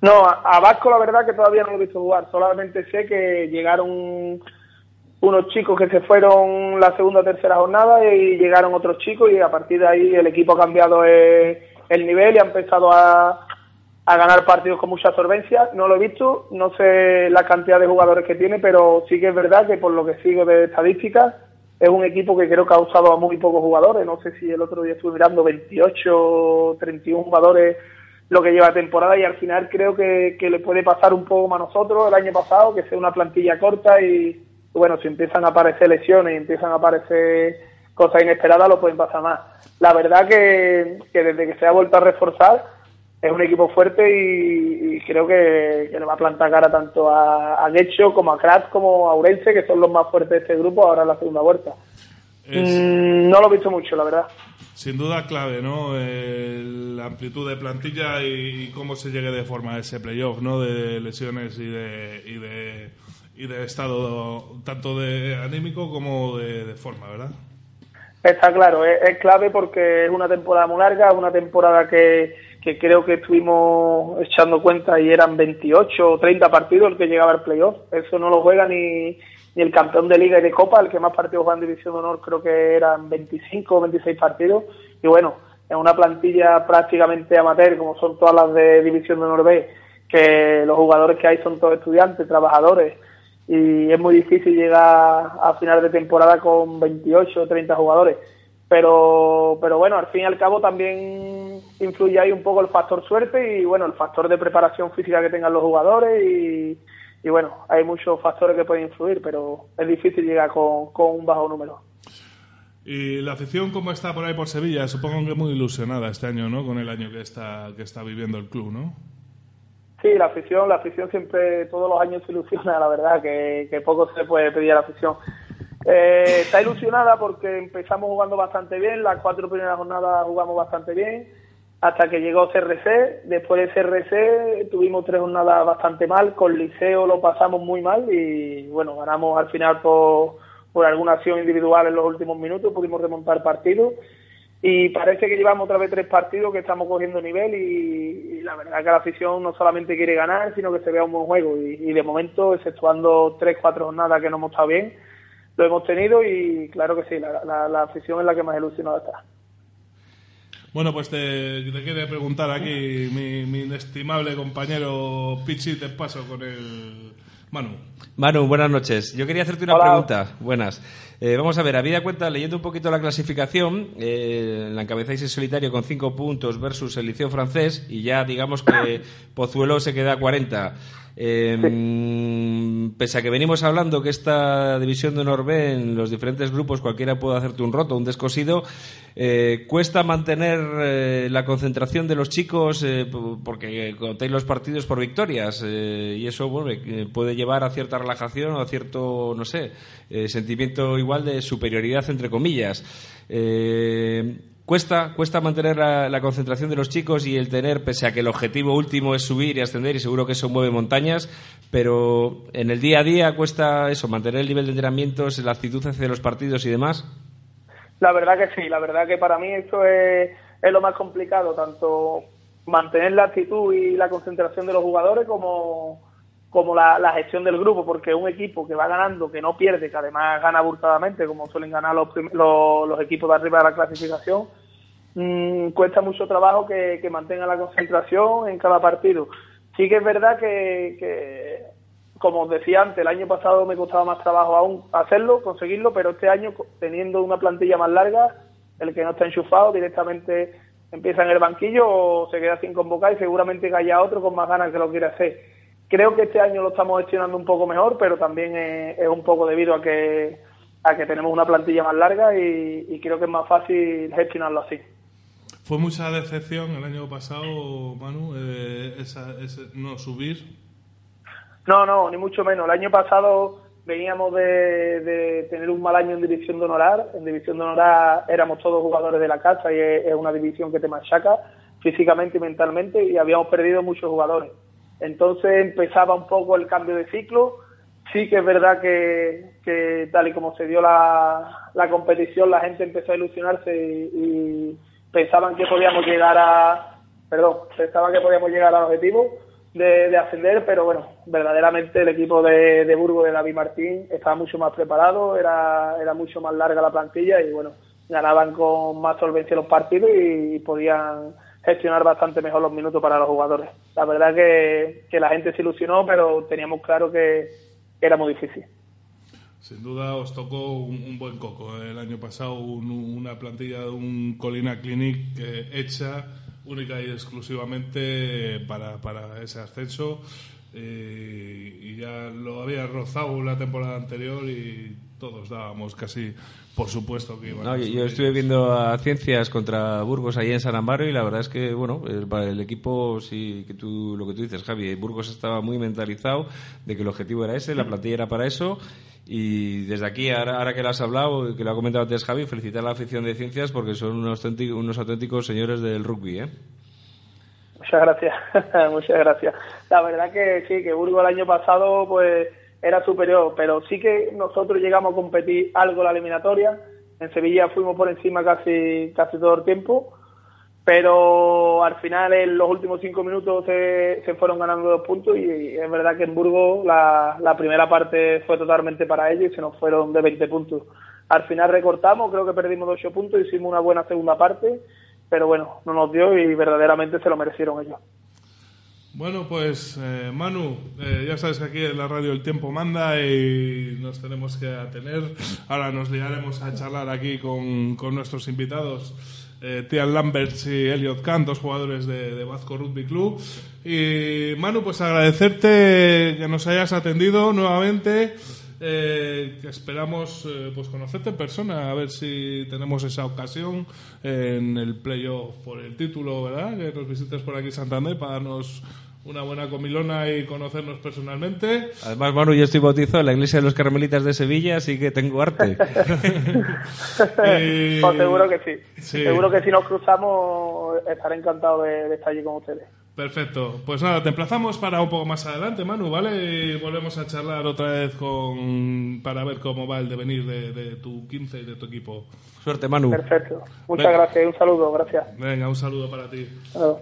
S6: No, a, Vasco la verdad que todavía no lo he visto jugar, solamente sé que llegaron unos chicos que se fueron la segunda o tercera jornada y llegaron otros chicos y a partir de ahí el equipo ha cambiado el nivel y ha empezado a, a ganar partidos con mucha solvencia. No lo he visto, no sé la cantidad de jugadores que tiene, pero sí que es verdad que por lo que sigo de estadísticas es un equipo que creo que ha usado a muy pocos jugadores. No sé si el otro día estuve mirando 28, 31 jugadores lo que lleva temporada y al final creo que, que le puede pasar un poco más a nosotros el año pasado, que sea una plantilla corta y bueno, si empiezan a aparecer lesiones y empiezan a aparecer cosas inesperadas, lo pueden pasar más. La verdad que, que desde que se ha vuelto a reforzar es un equipo fuerte y, y creo que, que le va a plantar cara tanto a, a Guecho como a Kratz como a Urense, que son los más fuertes de este grupo ahora en la segunda vuelta.
S2: Es,
S6: Mm, no lo he visto mucho, la verdad.
S2: sin duda clave, ¿no? Eh, la amplitud de plantilla y, y cómo se llegue de forma a ese playoff, ¿no? De lesiones y de, y de, y de estado tanto de anímico como de, de forma, ¿verdad?
S6: Está claro, es, es clave porque es una temporada muy larga, es una temporada que, que creo que estuvimos echando cuenta y eran 28 o 30 partidos el que llegaba al playoff. Eso no lo juega ni, ni el campeón de liga y de copa, el que más partidos juega en división de honor creo que eran 25 o 26 partidos. Y bueno, es una plantilla prácticamente amateur, como son todas las de división de honor B, que los jugadores que hay son todos estudiantes, trabajadores, y es muy difícil llegar a final de temporada con 28 o 30 jugadores. Pero, pero bueno, al fin y al cabo también influye ahí un poco el factor suerte y bueno, el factor de preparación física que tengan los jugadores y, y bueno, hay muchos factores que pueden influir, pero es difícil llegar con, con un bajo número.
S2: Y la afición, ¿cómo está por ahí por Sevilla? Supongo que muy ilusionada este año, ¿no? Con el año que está, que está viviendo el club, ¿no?
S6: Sí, la afición, la afición siempre, todos los años se ilusiona, la verdad, que, que poco se puede pedir a la afición. Eh, está ilusionada porque empezamos jugando bastante bien, las cuatro primeras jornadas jugamos bastante bien, hasta que llegó CRC, después de CRC tuvimos tres jornadas bastante mal, con Liceo lo pasamos muy mal y bueno, ganamos al final por, por alguna acción individual en los últimos minutos, pudimos remontar partidos y parece que llevamos otra vez tres partidos que estamos cogiendo nivel y, la verdad que la afición no solamente quiere ganar, sino que se vea un buen juego. Y, y de momento, exceptuando tres, cuatro jornadas que no hemos estado bien, lo hemos tenido y claro que sí, la, la, la afición es la que más ilusionada está.
S2: Bueno, pues te, te quiere preguntar aquí mi, mi inestimable compañero Pichi, te paso con el Manu.
S3: Manu, buenas noches. Yo quería hacerte una
S6: Hola.
S3: pregunta. Buenas. Eh, vamos a ver, habida cuenta, leyendo un poquito la clasificación, eh, la encabezáis en solitario con 5 puntos versus el Liceo francés y ya digamos que Pozuelo se queda a 40. Eh, mm, Pese a que venimos hablando que esta división de honor B en los diferentes grupos cualquiera puede hacerte un roto, un descosido, eh, cuesta mantener eh, la concentración de los chicos eh, porque contáis los partidos por victorias y eso bueno, puede llevar a cierta relajación o a cierto, no sé, sentimiento igual de superioridad entre comillas. Eh, Cuesta, cuesta mantener la, concentración de los chicos y el tener, pese a que el objetivo último es subir y ascender, y seguro que eso mueve montañas, pero en el día a día cuesta eso, mantener el nivel de entrenamientos, la actitud hacia los partidos y demás.
S6: La verdad que sí, la verdad que para mí esto es, es lo más complicado, tanto mantener la actitud y la concentración de los jugadores como, como la, la gestión del grupo, porque un equipo que va ganando, que no pierde, que además gana abultadamente, como suelen ganar los, los, los equipos de arriba de la clasificación, mm, cuesta mucho trabajo que, que mantenga la concentración en cada partido. Sí que es verdad que, que como os decía antes, el año pasado me costaba más trabajo aún hacerlo, conseguirlo, pero este año, teniendo una plantilla más larga, el que no está enchufado directamente empieza en el banquillo o se queda sin convocar y seguramente que haya otro con más ganas que lo quiere hacer. Creo que este año lo estamos gestionando un poco mejor, pero también es, es un poco debido a que a que tenemos una plantilla más larga y, y creo que es más fácil gestionarlo así.
S2: Fue mucha decepción el año pasado, Manu, eh, no subir.
S6: No, no, ni mucho menos. El año pasado veníamos de, tener un mal año en División de Honorar. En División de Honorar éramos todos jugadores de la casa y es, una división que te machaca físicamente y mentalmente y habíamos perdido muchos jugadores. Entonces empezaba un poco el cambio de ciclo. Sí que es verdad que, tal y como se dio la, competición, la gente empezó a ilusionarse y pensaban que podíamos llegar a, perdón, pensaban que podíamos llegar al objetivo de, de ascender, pero bueno, verdaderamente el equipo de, de Burgos de David Martín estaba mucho más preparado, era, era mucho más larga la plantilla y bueno, ganaban con más solvencia los partidos y, podían gestionar bastante mejor los minutos para los jugadores. La verdad que, que la gente se ilusionó, pero teníamos claro que era muy difícil.
S2: Sin duda os tocó un, un buen coco. El año pasado un- una plantilla de un Colina Clinic eh, hecha única y exclusivamente para, para ese ascenso. eh, y ya lo había rozado la temporada anterior y todos dábamos casi por supuesto que iban
S3: No,
S2: a
S3: yo, yo estuve viendo a Ciencias contra Burgos ahí en San Amaro y la verdad es que, bueno, el, para el equipo, sí, que tú, lo que tú dices, Javi, Burgos estaba muy mentalizado de que el objetivo era ese, la plantilla era para eso y desde aquí, ahora, ahora que lo has hablado, que lo ha comentado antes Javi, felicitar a la afición de Ciencias porque son unos auténticos, unos auténticos señores del rugby, ¿eh?
S6: Muchas gracias, (laughs) muchas gracias. La verdad que sí, que Burgos el año pasado pues era superior, pero sí que nosotros llegamos a competir algo la eliminatoria. En Sevilla fuimos por encima casi casi todo el tiempo, pero al final en los últimos cinco minutos se, se fueron ganando dos puntos y es verdad que en Burgos la, la primera parte fue totalmente para ellos y se nos fueron de 20 puntos. Al final recortamos, creo que perdimos ocho puntos, hicimos una buena segunda parte, pero bueno, no nos dio y verdaderamente se lo merecieron ellos.
S2: Bueno, pues eh, Manu, eh, ya sabes que aquí en la radio el tiempo manda y nos tenemos que atener. Ahora nos liaremos a charlar aquí con, con nuestros invitados, eh, Tian Lamberts y Elliot Kant, dos jugadores de, de Vasco Rugby Club. Y Manu, pues agradecerte que nos hayas atendido nuevamente. eh, esperamos eh, pues conocerte en persona, a ver si tenemos esa ocasión en el playoff por el título, ¿verdad? Que nos visites por aquí Santander para darnos una buena comilona y conocernos personalmente.
S3: Además, Manu, yo estoy bautizado en la iglesia de los Carmelitas de Sevilla, así que tengo arte.
S2: Y- (laughs)
S6: Pues seguro que sí.
S2: Sí.
S6: Seguro que si nos cruzamos estaré encantado de, de estar allí con ustedes.
S2: Perfecto. Pues nada, te emplazamos para un poco más adelante, Manu, ¿vale? Y volvemos a charlar otra vez con para ver cómo va el devenir de, de tu 15 y de tu equipo.
S3: Suerte, Manu.
S6: Perfecto. Muchas
S2: Venga.
S6: gracias y un saludo. Gracias.
S2: Venga, un saludo para ti.
S6: Adiós.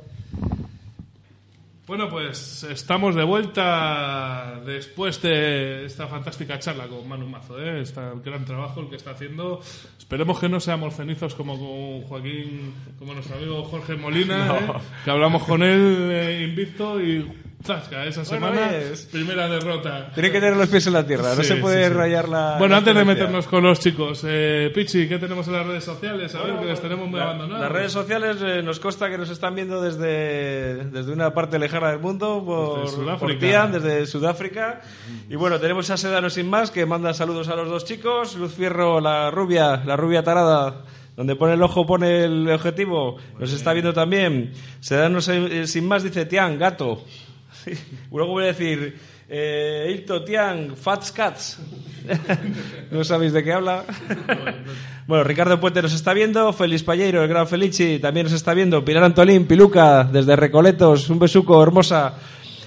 S2: Bueno, pues estamos de vuelta después de esta fantástica charla con Manu Mazo, ¿eh? Este gran trabajo el que está haciendo. Esperemos que no seamos cenizos como con Joaquín, como nuestro amigo Jorge Molina, (laughs) ¿eh? que hablamos con él eh, invicto y zasca, esa
S3: Bueno,
S2: semana,
S3: es-
S2: primera derrota.
S3: Tiene que tener los pies en la tierra, no
S2: Sí,
S3: se puede
S2: sí, sí.
S3: rayar la.
S2: Bueno,
S3: la
S2: antes de meternos con los chicos, eh, Pichi, ¿qué tenemos en las redes sociales? A ver, que les tenemos muy
S3: La-
S2: abandonados.
S3: Las redes sociales eh, nos consta que nos están viendo desde, desde una parte lejana del mundo, por,
S2: Desde Sudáfrica.
S3: por Tian, desde Sudáfrica. Y bueno, tenemos a Sedano sin más, que manda saludos a los dos chicos. Luz Fierro, la rubia, la rubia tarada, donde pone el ojo pone el objetivo. Nos está viendo también. Sedano sin sin más dice Tian, gato. Luego voy a decir... Eh, Ilto Tian, Fats Cats. (laughs) no sabéis de qué habla. (laughs) bueno, Ricardo Puente nos está viendo, Félix Palleiro, el gran Felici, también nos está viendo, Pilar Antolín, Piluca, desde Recoletos, un besuco, hermosa.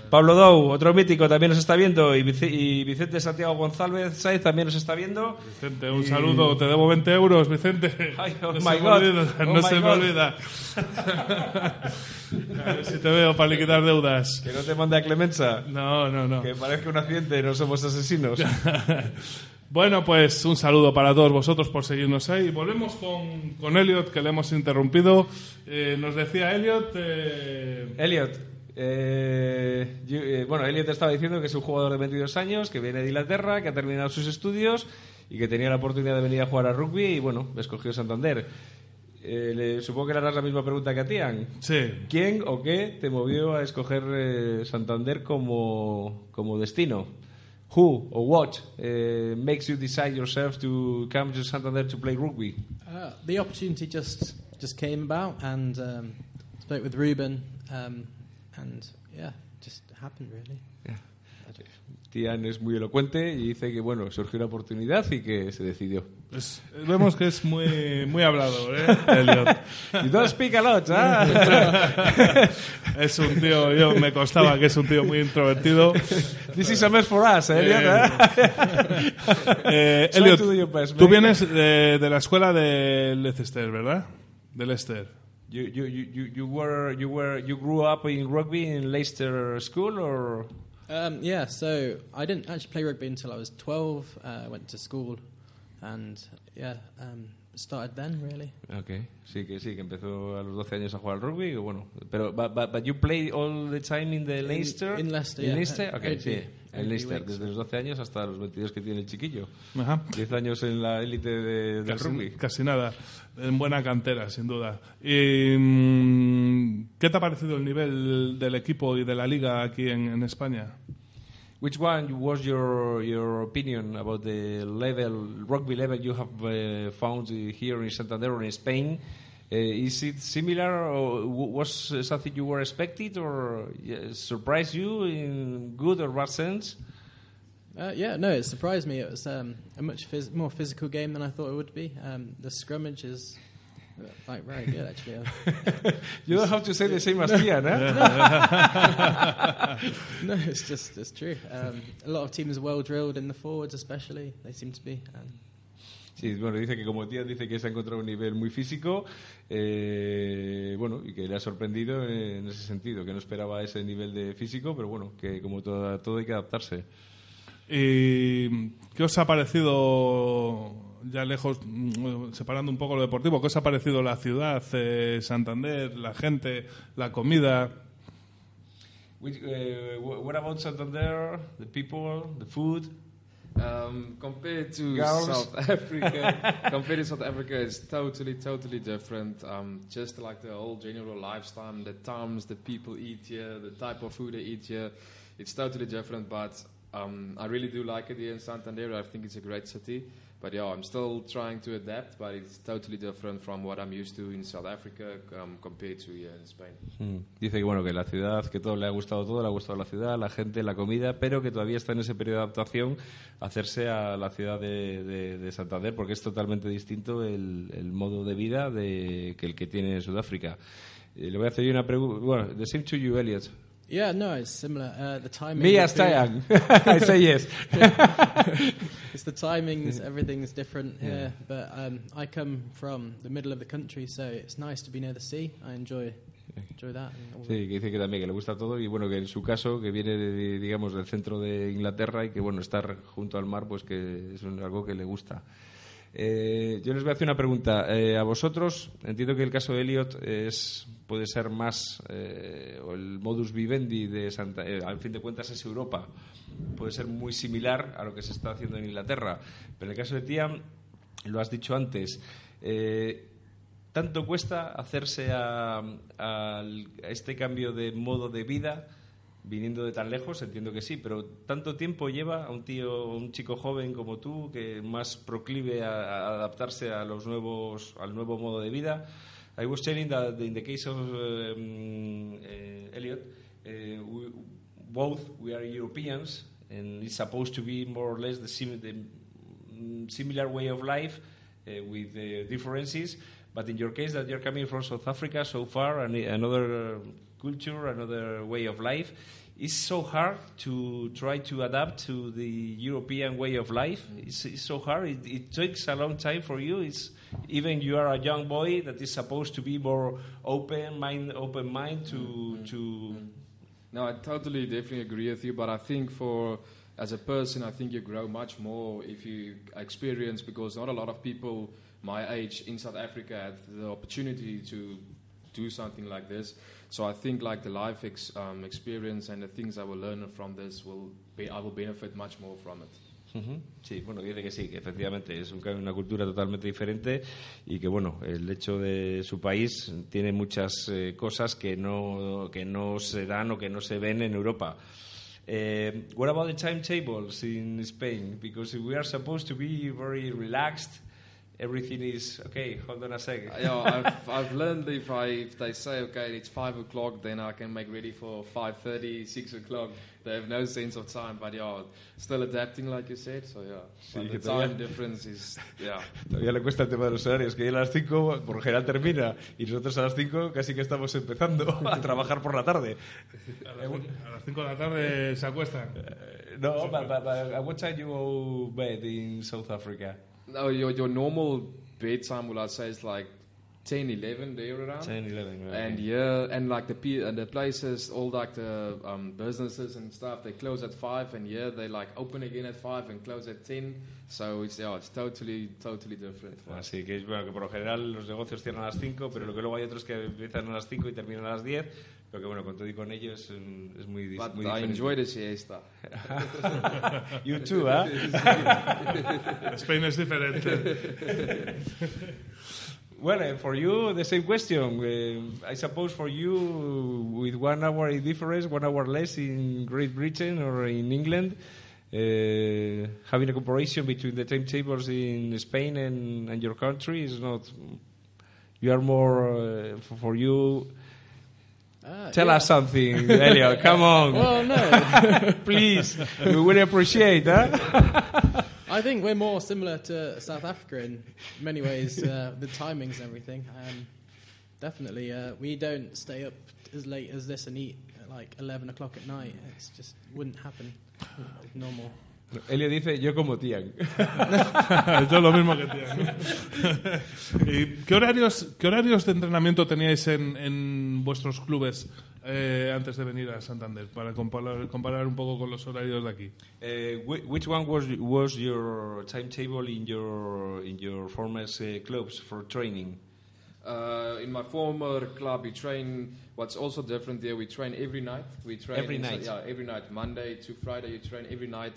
S3: Pablo Dou, otro mítico, también nos está viendo, y, Vic- y Vicente Santiago González Saiz también nos está viendo.
S2: Vicente, un saludo, te debo 20 euros, Vicente. (laughs)
S3: Ay, oh
S2: no
S3: my
S2: se me
S3: God.
S2: olvida,
S3: Oh
S2: no
S3: my
S2: se me olvida. (laughs) A ver si te veo para liquidar deudas.
S3: Que no te mande a Clemenza,
S2: No, no, no.
S3: que parezca un accidente, no somos asesinos. (laughs)
S2: Bueno, pues un saludo para todos vosotros por seguirnos ahí. Volvemos con, con Elliot, que le hemos interrumpido. Eh, nos decía Elliot. eh,
S3: Elliot, Eh, yo- eh, bueno, Elliot estaba diciendo que es un jugador de 22 años, que viene de Inglaterra, que ha terminado sus estudios y que tenía la oportunidad de venir a jugar a rugby y bueno, escogió Santander. Eh, le- supongo que le harás la misma pregunta que a Tian.
S2: Sí.
S3: ¿Quién o qué te movió a escoger eh, Santander como, como destino? Who or what eh, makes you decide yourself to come to Santander to play rugby?
S5: Uh, the opportunity just just came about, and um, spoke with Ruben, um, and yeah, just happened really.
S3: Tian es muy elocuente y dice que bueno, surgió la oportunidad y que se decidió.
S2: Es- vemos que es muy, muy hablador, ¿eh? Elliot.
S3: You don't speak a lot, ¿ah? (laughs)
S2: Es un tío, yo me costaba que es un tío muy introvertido.
S3: This is a mess for us, eh, Elliot, ¿eh?
S2: Eh,
S3: Try
S2: Elliot,
S3: best,
S2: tú vienes de, de la escuela de Leicester, ¿verdad? De Leicester.
S3: You, you, you, you, were you were you grew up in rugby in Leicester School or
S5: Um, yeah, so I didn't actually play rugby until I was 12. Uh, I went to school, and yeah, um, started then really.
S3: Okay, sí que sí que empezó a los 12 años a jugar al rugby, bueno, pero but, but, but you play all the time in the Leicester
S5: in Leicester,
S3: in
S5: yeah.
S3: Leicester, okay, sí, en Leicester desde los 12 años hasta los 22 que tiene el chiquillo.
S2: Ajá.
S3: 10 años en la élite de, del
S2: Casi,
S3: rugby.
S2: casi nada. En buena cantera, sin duda. Y, mm, ¿Qué te ha parecido el nivel del equipo y de la liga aquí en, en España?
S3: Which one was your your opinion about the level rugby level you have uh, found here in Santander or in Spain? Uh, is it similar, or was something you were expected, or surprised you in good or bad sense?
S5: Uh, yeah, no, it surprised me. It was um, a much phys- more physical game than I thought it would be. Um, the scrummage is like very good actually. (laughs)
S3: You don't have to say the same as Tian, eh? (laughs)
S5: no, it's just it's true. Um, a lot of teams are well drilled in the forwards, especially they seem to be. Um,
S3: Sí, bueno, dice que como tía dice que se ha encontrado un nivel muy físico, eh, bueno, y que le ha sorprendido en ese sentido, que no esperaba ese nivel de físico, pero bueno, que como todo, todo hay que adaptarse.
S2: ¿Y qué os ha parecido, ya lejos, mm, separando un poco lo deportivo, qué os ha parecido la ciudad, eh, Santander, la gente, la comida?
S3: Which, uh, wh- what about Santander, the people, the food?
S4: Um, compared to
S3: Girls.
S4: South (laughs) Africa, compared to South Africa, it's totally, totally different. Um, just like the whole general lifestyle, the times the people eat here, the type of food they eat here, it's totally different. But um, I really do like it here in Santander. I think it's a great city. But yeah, I'm still trying to adapt, but it's totally different from what I'm used to in South Africa um, compared to in Spain.
S3: Mm. Dice que bueno, que la ciudad, que todo le ha gustado todo, le ha gustado la ciudad, la gente, la comida, pero que todavía está en ese periodo de adaptación hacerse a la ciudad de, de- de Santander, porque es totalmente distinto el, el modo de vida de, que el que tiene en Sudáfrica. Eh, le voy a hacer una pregunta. Bueno, the same to you, Elliot.
S5: Yeah, no, it's similar. Uh, the timing.
S3: Me as. (laughs) (laughs) I say yes. (laughs)
S5: It's the timings, everything's different here. But um, I come from the middle of the country, so it's nice to be near the sea. I enjoy enjoy that.
S3: Sí, que dice que también que le gusta todo y bueno, que en su caso, que viene de, digamos del centro de Inglaterra y que bueno, estar junto al mar, pues que es algo que le gusta. Eh, yo les voy a hacer una pregunta. Eh, a vosotros, entiendo que el caso de Elliot es, puede ser más, eh, o el modus vivendi de Santa, eh, al fin de cuentas es Europa, puede ser muy similar a lo que se está haciendo en Inglaterra. Pero en el caso de Tiam, lo has dicho antes, eh, ¿Tanto cuesta hacerse a, a este cambio de modo de vida viniendo de tan lejos? Entiendo que sí, pero ¿tanto tiempo lleva a un tío, un chico joven como tú, que más proclive a, a adaptarse a los nuevos, al nuevo modo de vida? I was telling that in the case of um, uh, Elliot, uh, we, both we are Europeans, and it's supposed to be more or less the, sim- the mm, similar way of life uh, with uh, differences. But in your case, that you're coming from South Africa so far, and another uh, culture, another way of life, it's so hard to try to adapt to the European way of life. Mm-hmm. It's, it's so hard. It, it takes a long time for you. It's even you are a young boy that is supposed to be more open mind, open mind to mm-hmm. to. Mm-hmm.
S4: No, I totally, definitely agree with you. But I think for as a person, I think you grow much more if you experience because not a lot of people my age in South Africa had the opportunity to do something like this. So I think like the life ex, um, experience and the things I will learn from this will be, I will benefit much more from it.
S3: Ujú. Sí, bueno, dice que sí, que efectivamente es un- una cultura totalmente diferente y que, bueno, el hecho de su país tiene muchas eh, cosas que no, que no se dan o que no se ven en Europa. Eh, what about the timetables in Spain? Because we are supposed to be very relaxed. Everything is okay. Hold on a second.
S4: Uh, yeah, I've, I've learned if I if they say okay it's five o'clock, then I can make ready for five thirty, six o'clock. They have no sense of time, but yeah, still adapting like you said. So yeah, but
S3: que
S4: the
S3: todavía-
S4: time difference is yeah. (laughs)
S3: Todavía le cuesta el tema de los horarios, que a las 5 por general termina y nosotros a las 5 casi que estamos empezando (laughs) a trabajar por la tarde.
S2: A las, a las 5 de la tarde se acuestan.
S3: No, but, but, but at what time you go bed in South Africa?
S4: No, your your normal bedtime, will I say, is like 10, 11 there around.
S3: 10, 11. right.
S4: And yeah, and like the pe- and the places, all like the um, businesses and stuff, they close at five, and yeah, they like open again at five and close at ten. So it's yeah, it's totally totally different.
S3: Así que es bueno que por lo general los negocios cierran a las 5, pero lo que luego hay otros que empiezan a las 5 y terminan a las 10, pero que bueno, con todo y con ello es, un- es muy, dis-
S4: But
S3: muy
S4: I
S3: diferente.
S4: enjoy the siesta. (laughs)
S3: you too, ¿eh? (laughs)
S2: Spain es diferente. (laughs)
S3: Well, uh, for you, the same question. Uh, I suppose for you, with one hour difference, one hour less in Great Britain or in England, uh, having a comparison between the timetables in Spain and, and your country is not. You are more uh, for, for you.
S5: Uh,
S3: Tell
S5: yeah.
S3: us something, Elliot. (laughs) Come on,
S5: Well, no. (laughs)
S3: please. We will appreciate that.
S5: I think we're more similar to South Africa in many ways, uh, the timings and everything. Um, definitely, uh, we don't stay up as late as this and eat at like 11 o'clock at night. It's just wouldn't happen normal.
S3: Elliot dice yo como Tian. (laughs)
S2: Yo lo mismo que tía. ¿no? (laughs) ¿Y qué horarios, qué horarios de entrenamiento teníais en, en vuestros clubes eh, antes de venir a Santander? Para comparar, comparar un poco con los horarios de aquí.
S3: Uh, whi- which one was was your timetable in your in your former uh, clubs for training?
S4: Uh, in my former club, we train. What's also different there, we train every night. We train
S3: Every night?
S4: Yeah, every night, Monday to Friday. You train every night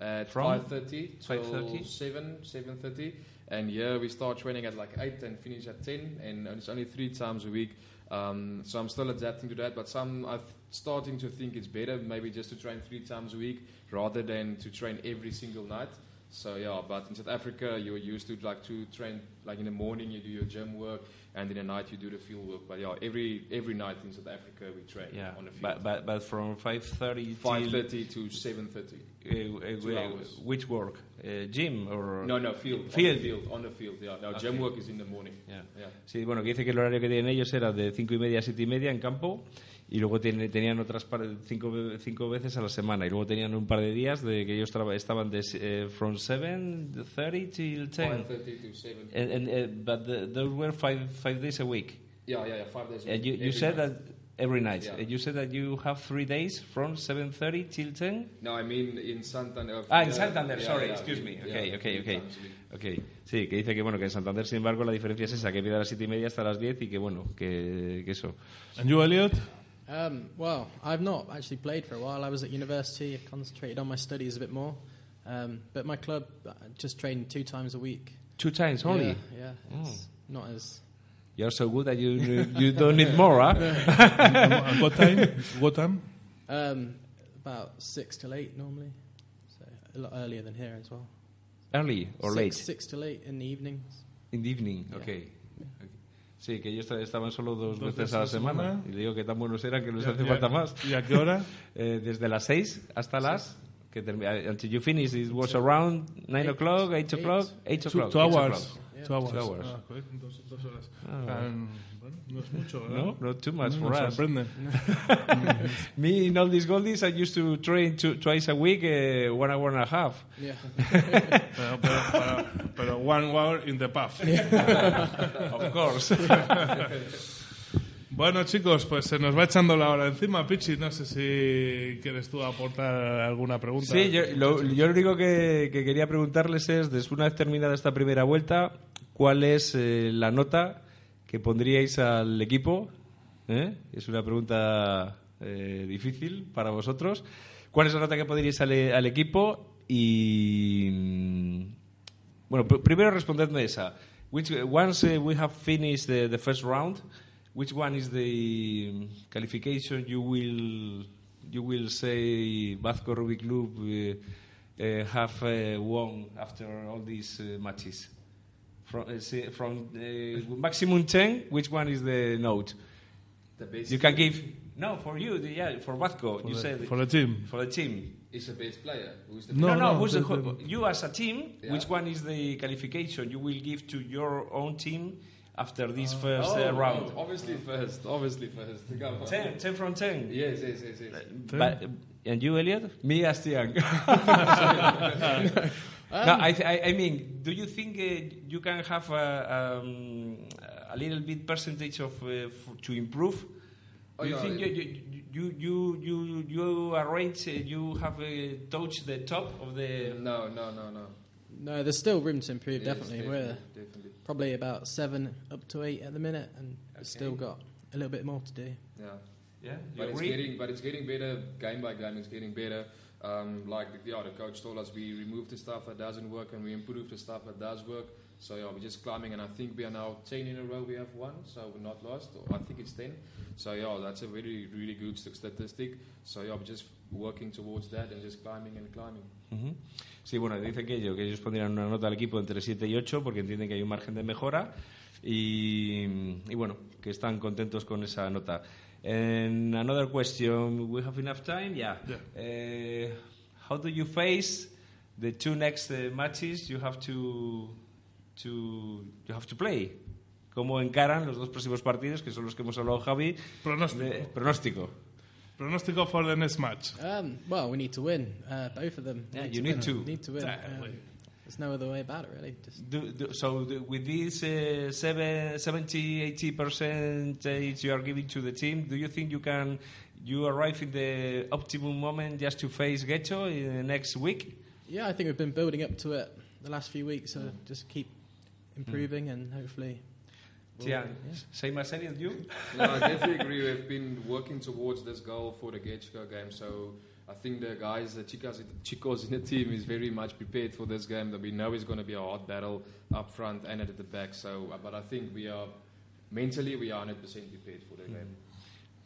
S4: at
S3: From?
S4: five thirty till
S3: 5:30?
S4: seven, seven thirty. And yeah, we start training at like eight and finish at ten. And it's only three times a week. Um, so I'm still adapting to that, but some I'm starting to think it's better maybe just to train three times a week rather than to train every single night. So yeah, but in South Africa you're used to like to train like in the morning you do your gym work and in the night you do the field work. But yeah, every every night in South Africa we train
S3: Yeah,
S4: on the field.
S3: but but, but from five thirty
S4: Five thirty to seven thirty.
S3: Uh, uh, which work? Uh, gym or
S4: No, no, field.
S3: Field.
S4: On the field. On the field. Yeah. No, gym work is in the morning.
S3: Yeah.
S4: Yeah.
S3: Sí, bueno, que dice que el horario que tienen ellos era de cinco y media a siete y media en campo y luego tiene- tenían otras par- cinco, cinco veces a la semana y luego tenían un par de días de que ellos traba- estaban de eh, from 7.30 till 10
S4: Five thirty to seven.
S3: and, and uh, but the, those were five five days a week
S4: Yeah, yeah, yeah. Five days. a
S3: and
S4: week,
S3: you, you
S4: every
S3: said
S4: night.
S3: that every night
S4: Yeah.
S3: And you said that you have three days from 7.30 till 10
S4: No, I mean in Santander.
S3: Ah, en
S4: yeah,
S3: Santander,
S4: yeah,
S3: sorry,
S4: yeah,
S3: excuse me.
S4: yeah,
S3: Okay, okay, okay. Okay. Sí, que dice que bueno que en Santander, sin embargo, la diferencia es esa, que empieza a las siete y media hasta las 10 y que bueno, que, que eso.
S2: And you, Elliot?
S5: Um, well, I've not actually played for a while. I was at university. I concentrated on my studies a bit more. Um, but my club uh, just trained two times a week.
S3: Two times only.
S5: Yeah, yeah. It's not as.
S3: You're so good that you you don't need more, huh?
S2: And (laughs) (laughs) what time? What time?
S5: Um, about six till eight normally. So a lot earlier than here as well.
S3: Early or
S5: six,
S3: late?
S5: Six till eight in the evenings.
S3: In the evening,
S5: Yeah.
S3: okay. Okay. Sí, que ellos estaban solo dos,
S2: Dos
S3: veces
S2: veces
S3: a la semana.
S2: semana.
S3: Y le digo que tan buenos eran que no les
S2: ¿Y a-
S3: hace
S2: a-
S3: falta más.
S2: ¿Y a qué hora? (laughs)
S3: Eh, desde las 6 hasta las... Que until you finish, it was around 9
S5: Eight.
S3: o'clock, 8 o'clock, 8
S2: Two,
S3: o'clock.
S2: two
S3: eight
S2: hours.
S3: o'clock.
S5: Yeah.
S2: Two hours.
S3: Two hours.
S2: Ah, dos, dos horas.
S3: Ah,
S2: bueno, no es mucho, ¿verdad?
S3: No, not too much
S2: Mm,
S3: for
S2: me
S3: us.
S2: sorprende. (laughs) (laughs)
S3: Me, in all these goldies, I used to train two, twice a week, uh, one hour and a half.
S5: Yeah. (laughs)
S2: Pero, pero, pero, pero one hour in the pub.
S3: Of course.
S2: Bueno, chicos, pues se nos va echando la hora encima. Pichi, no sé si quieres tú aportar alguna pregunta.
S3: Sí, yo lo, yo lo único que, que quería preguntarles es, después una vez terminada esta primera vuelta, ¿cuál es eh, la nota pondríais al equipo? ¿Eh? Es una pregunta eh, difícil para vosotros. ¿Cuál es la nota que pondríais al, al equipo? Y. mm, Bueno, pr- primero respondedme esa. Which, once uh, we have finished the, first round, which one is the um, qualification you will you will say Vasco Rugby Club have won after all these matches? From, uh, from uh, maximum 10, which one is the note?
S4: The best
S3: You can give. No, for you, the, yeah, for Vasco. you
S2: the-
S3: said
S2: for the team.
S3: For the team.
S4: is the best player. Who's the
S2: No,
S3: No, no,
S2: no,
S3: who's
S2: the-
S3: the,
S2: the-
S3: you as a team,
S4: Yeah.
S3: which one is the qualification you will give to your own team after this first
S4: oh,
S3: uh, round?
S4: obviously first. Obviously first. Come
S3: 10, 10 from 10.
S4: Yes, yes, yes, yes.
S3: But, and you, Elliot? Me as (laughs) (laughs) Tiang. no, I, th- I, I mean, do you think uh, you can have a, um, a little bit percentage of uh, f- to improve?
S4: Oh,
S3: Do you
S4: yeah,
S3: think
S4: it-
S3: you, you, you, you, you arrange, uh, you have uh, touched the top of the...
S4: No, no, no, no.
S5: No, there's still room to improve.
S4: Yes,
S5: definitely, we're
S4: definitely.
S5: probably about seven up to eight at the minute, and we've still got a little bit more to do.
S4: Yeah.
S3: Yeah, you
S4: But it's getting, but it's getting better game by game. It's getting better. Um, like the, coach told us, we remove the stuff that doesn't work and we improve the stuff that does work. So yeah, we're just climbing, and I think we are now ten in a row. We have won, so we're not lost. I think it's ten. So yeah, that's a very, really good st- statistic. So yeah, we're just working towards that and just climbing and climbing.
S3: Sí, bueno, dice que, ello, que ellos pondrían una nota al equipo entre 7 y 8 porque entienden que hay un margen de mejora y, y bueno, que están contentos con esa nota. And another question, we have enough time? Yeah. Uh, how do you face the two next uh, matches you have to, to, you have to play? ¿Cómo encaran los dos próximos partidos, que son los que hemos hablado Javi?
S2: Pronóstico.
S3: De- pronóstico.
S2: Pronóstico for the next match.
S5: Um, well, we need to win, uh, both of them.
S3: Yeah,
S5: need
S3: you
S5: to
S3: need
S5: win.
S3: to.
S5: Need to win.
S2: Exactly.
S5: Um, there's no other way about it, really. Just
S3: Do, do, so the, with this uh, seven, 70, 80 percentage you are giving to the team, do you think you can you arrive in the optimum moment just to face Getxo in the next week?
S5: yeah, I think we've been building up to it the last few weeks, so just keep
S3: Mm.
S5: improving and hopefully. we'll-
S3: Yeah. Same as Elliot, you?
S4: No, I definitely agree. We've been working towards this goal for the Getchko game. So I think the guys, the chicas, chicos in the team is very much prepared for this game. That we know it's going to be a hard battle up front and at the back. So, uh, but I think we are mentally we are 100% prepared for the game.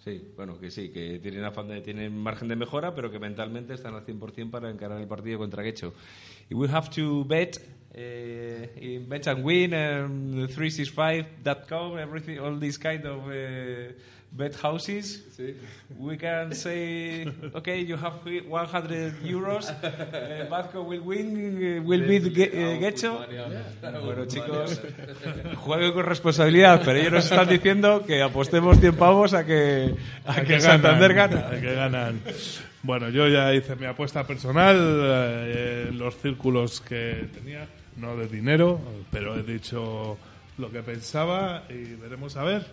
S3: Sí, bueno, que sí, que tienen, afán de- tienen margen de mejora, pero que mentalmente están al 100% para encarar el partido contra Getxo. Y we have to bet uh, in Bet and Win and 365.com, everything, all these kind of uh, bet houses.
S4: See?
S3: We can say, okay, you have 100 euros, uh, Vasco will win, uh, will beat Ge- uh, Getxo. Bueno, chicos, jueguen con responsabilidad, pero ellos nos están diciendo que apostemos 100 pavos a que, a que Santander
S2: ganan,
S3: gana.
S2: a que ganan. Bueno, yo ya hice mi apuesta personal eh, los círculos que tenía, no de dinero, pero he dicho lo que pensaba y veremos a ver.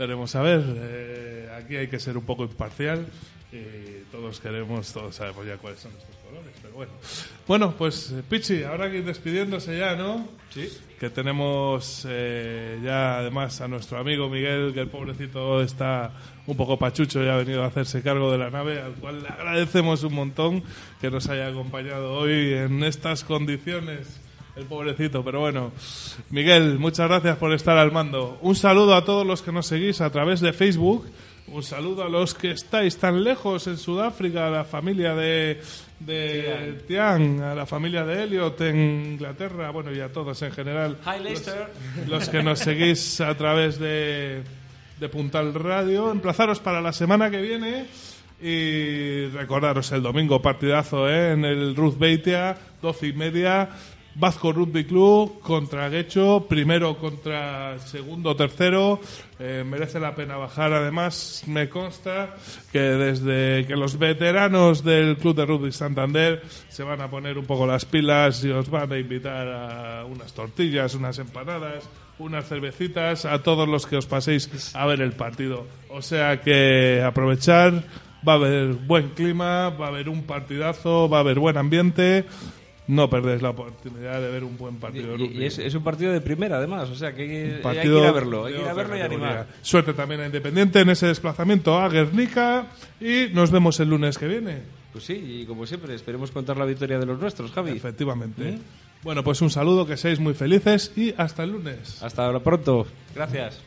S2: Veremos a ver. Eh, aquí hay que ser un poco imparcial y todos queremos, todos sabemos ya cuáles son nuestros colores, pero bueno. Bueno, pues eh, Pichi, ahora que ir despidiéndose ya, ¿no? Sí. Que tenemos eh, ya además a nuestro amigo Miguel, que el pobrecito está un poco pachucho y ha venido a hacerse cargo de la nave, al cual le agradecemos un montón que nos haya acompañado hoy en estas condiciones. El pobrecito, pero bueno. Miguel, muchas gracias por estar al mando. Un saludo a todos los que nos seguís a través de Facebook. Un saludo a los que estáis tan lejos en Sudáfrica, a la familia de, de Tian, a la familia de Elliot en Inglaterra, bueno, y a todos en general.
S3: Hi, Leicester.
S2: Los que nos seguís a través de, de Puntal Radio. Emplazaros para la semana que viene. Y recordaros el domingo partidazo ¿eh? en el Ruth Beitia, doce y media. Vasco Rugby Club contra Guecho, primero contra segundo, tercero. Eh, merece la pena bajar. Además, me consta que desde que los veteranos del Club de Rugby Santander se van a poner un poco las pilas y os van a invitar a unas tortillas, unas empanadas, unas cervecitas, a todos los que os paséis a ver el partido. O sea que aprovechar, va a haber buen clima, va a haber un partidazo, va a haber buen ambiente. No perdéis la oportunidad de ver un buen partido de
S3: y- es, es un partido de primera, además. O sea, que hay, que- hay que
S2: Partido
S3: ir a verlo. Hay
S2: de
S3: que ir a verlo y animar.
S2: Suerte también a Independiente en ese desplazamiento a Guernica y nos vemos el lunes que viene.
S3: Pues sí, y como siempre, esperemos contar la victoria de los nuestros, Javi.
S2: Efectivamente. Bueno, pues un saludo, que seáis muy felices y hasta el lunes.
S3: Hasta pronto. Gracias.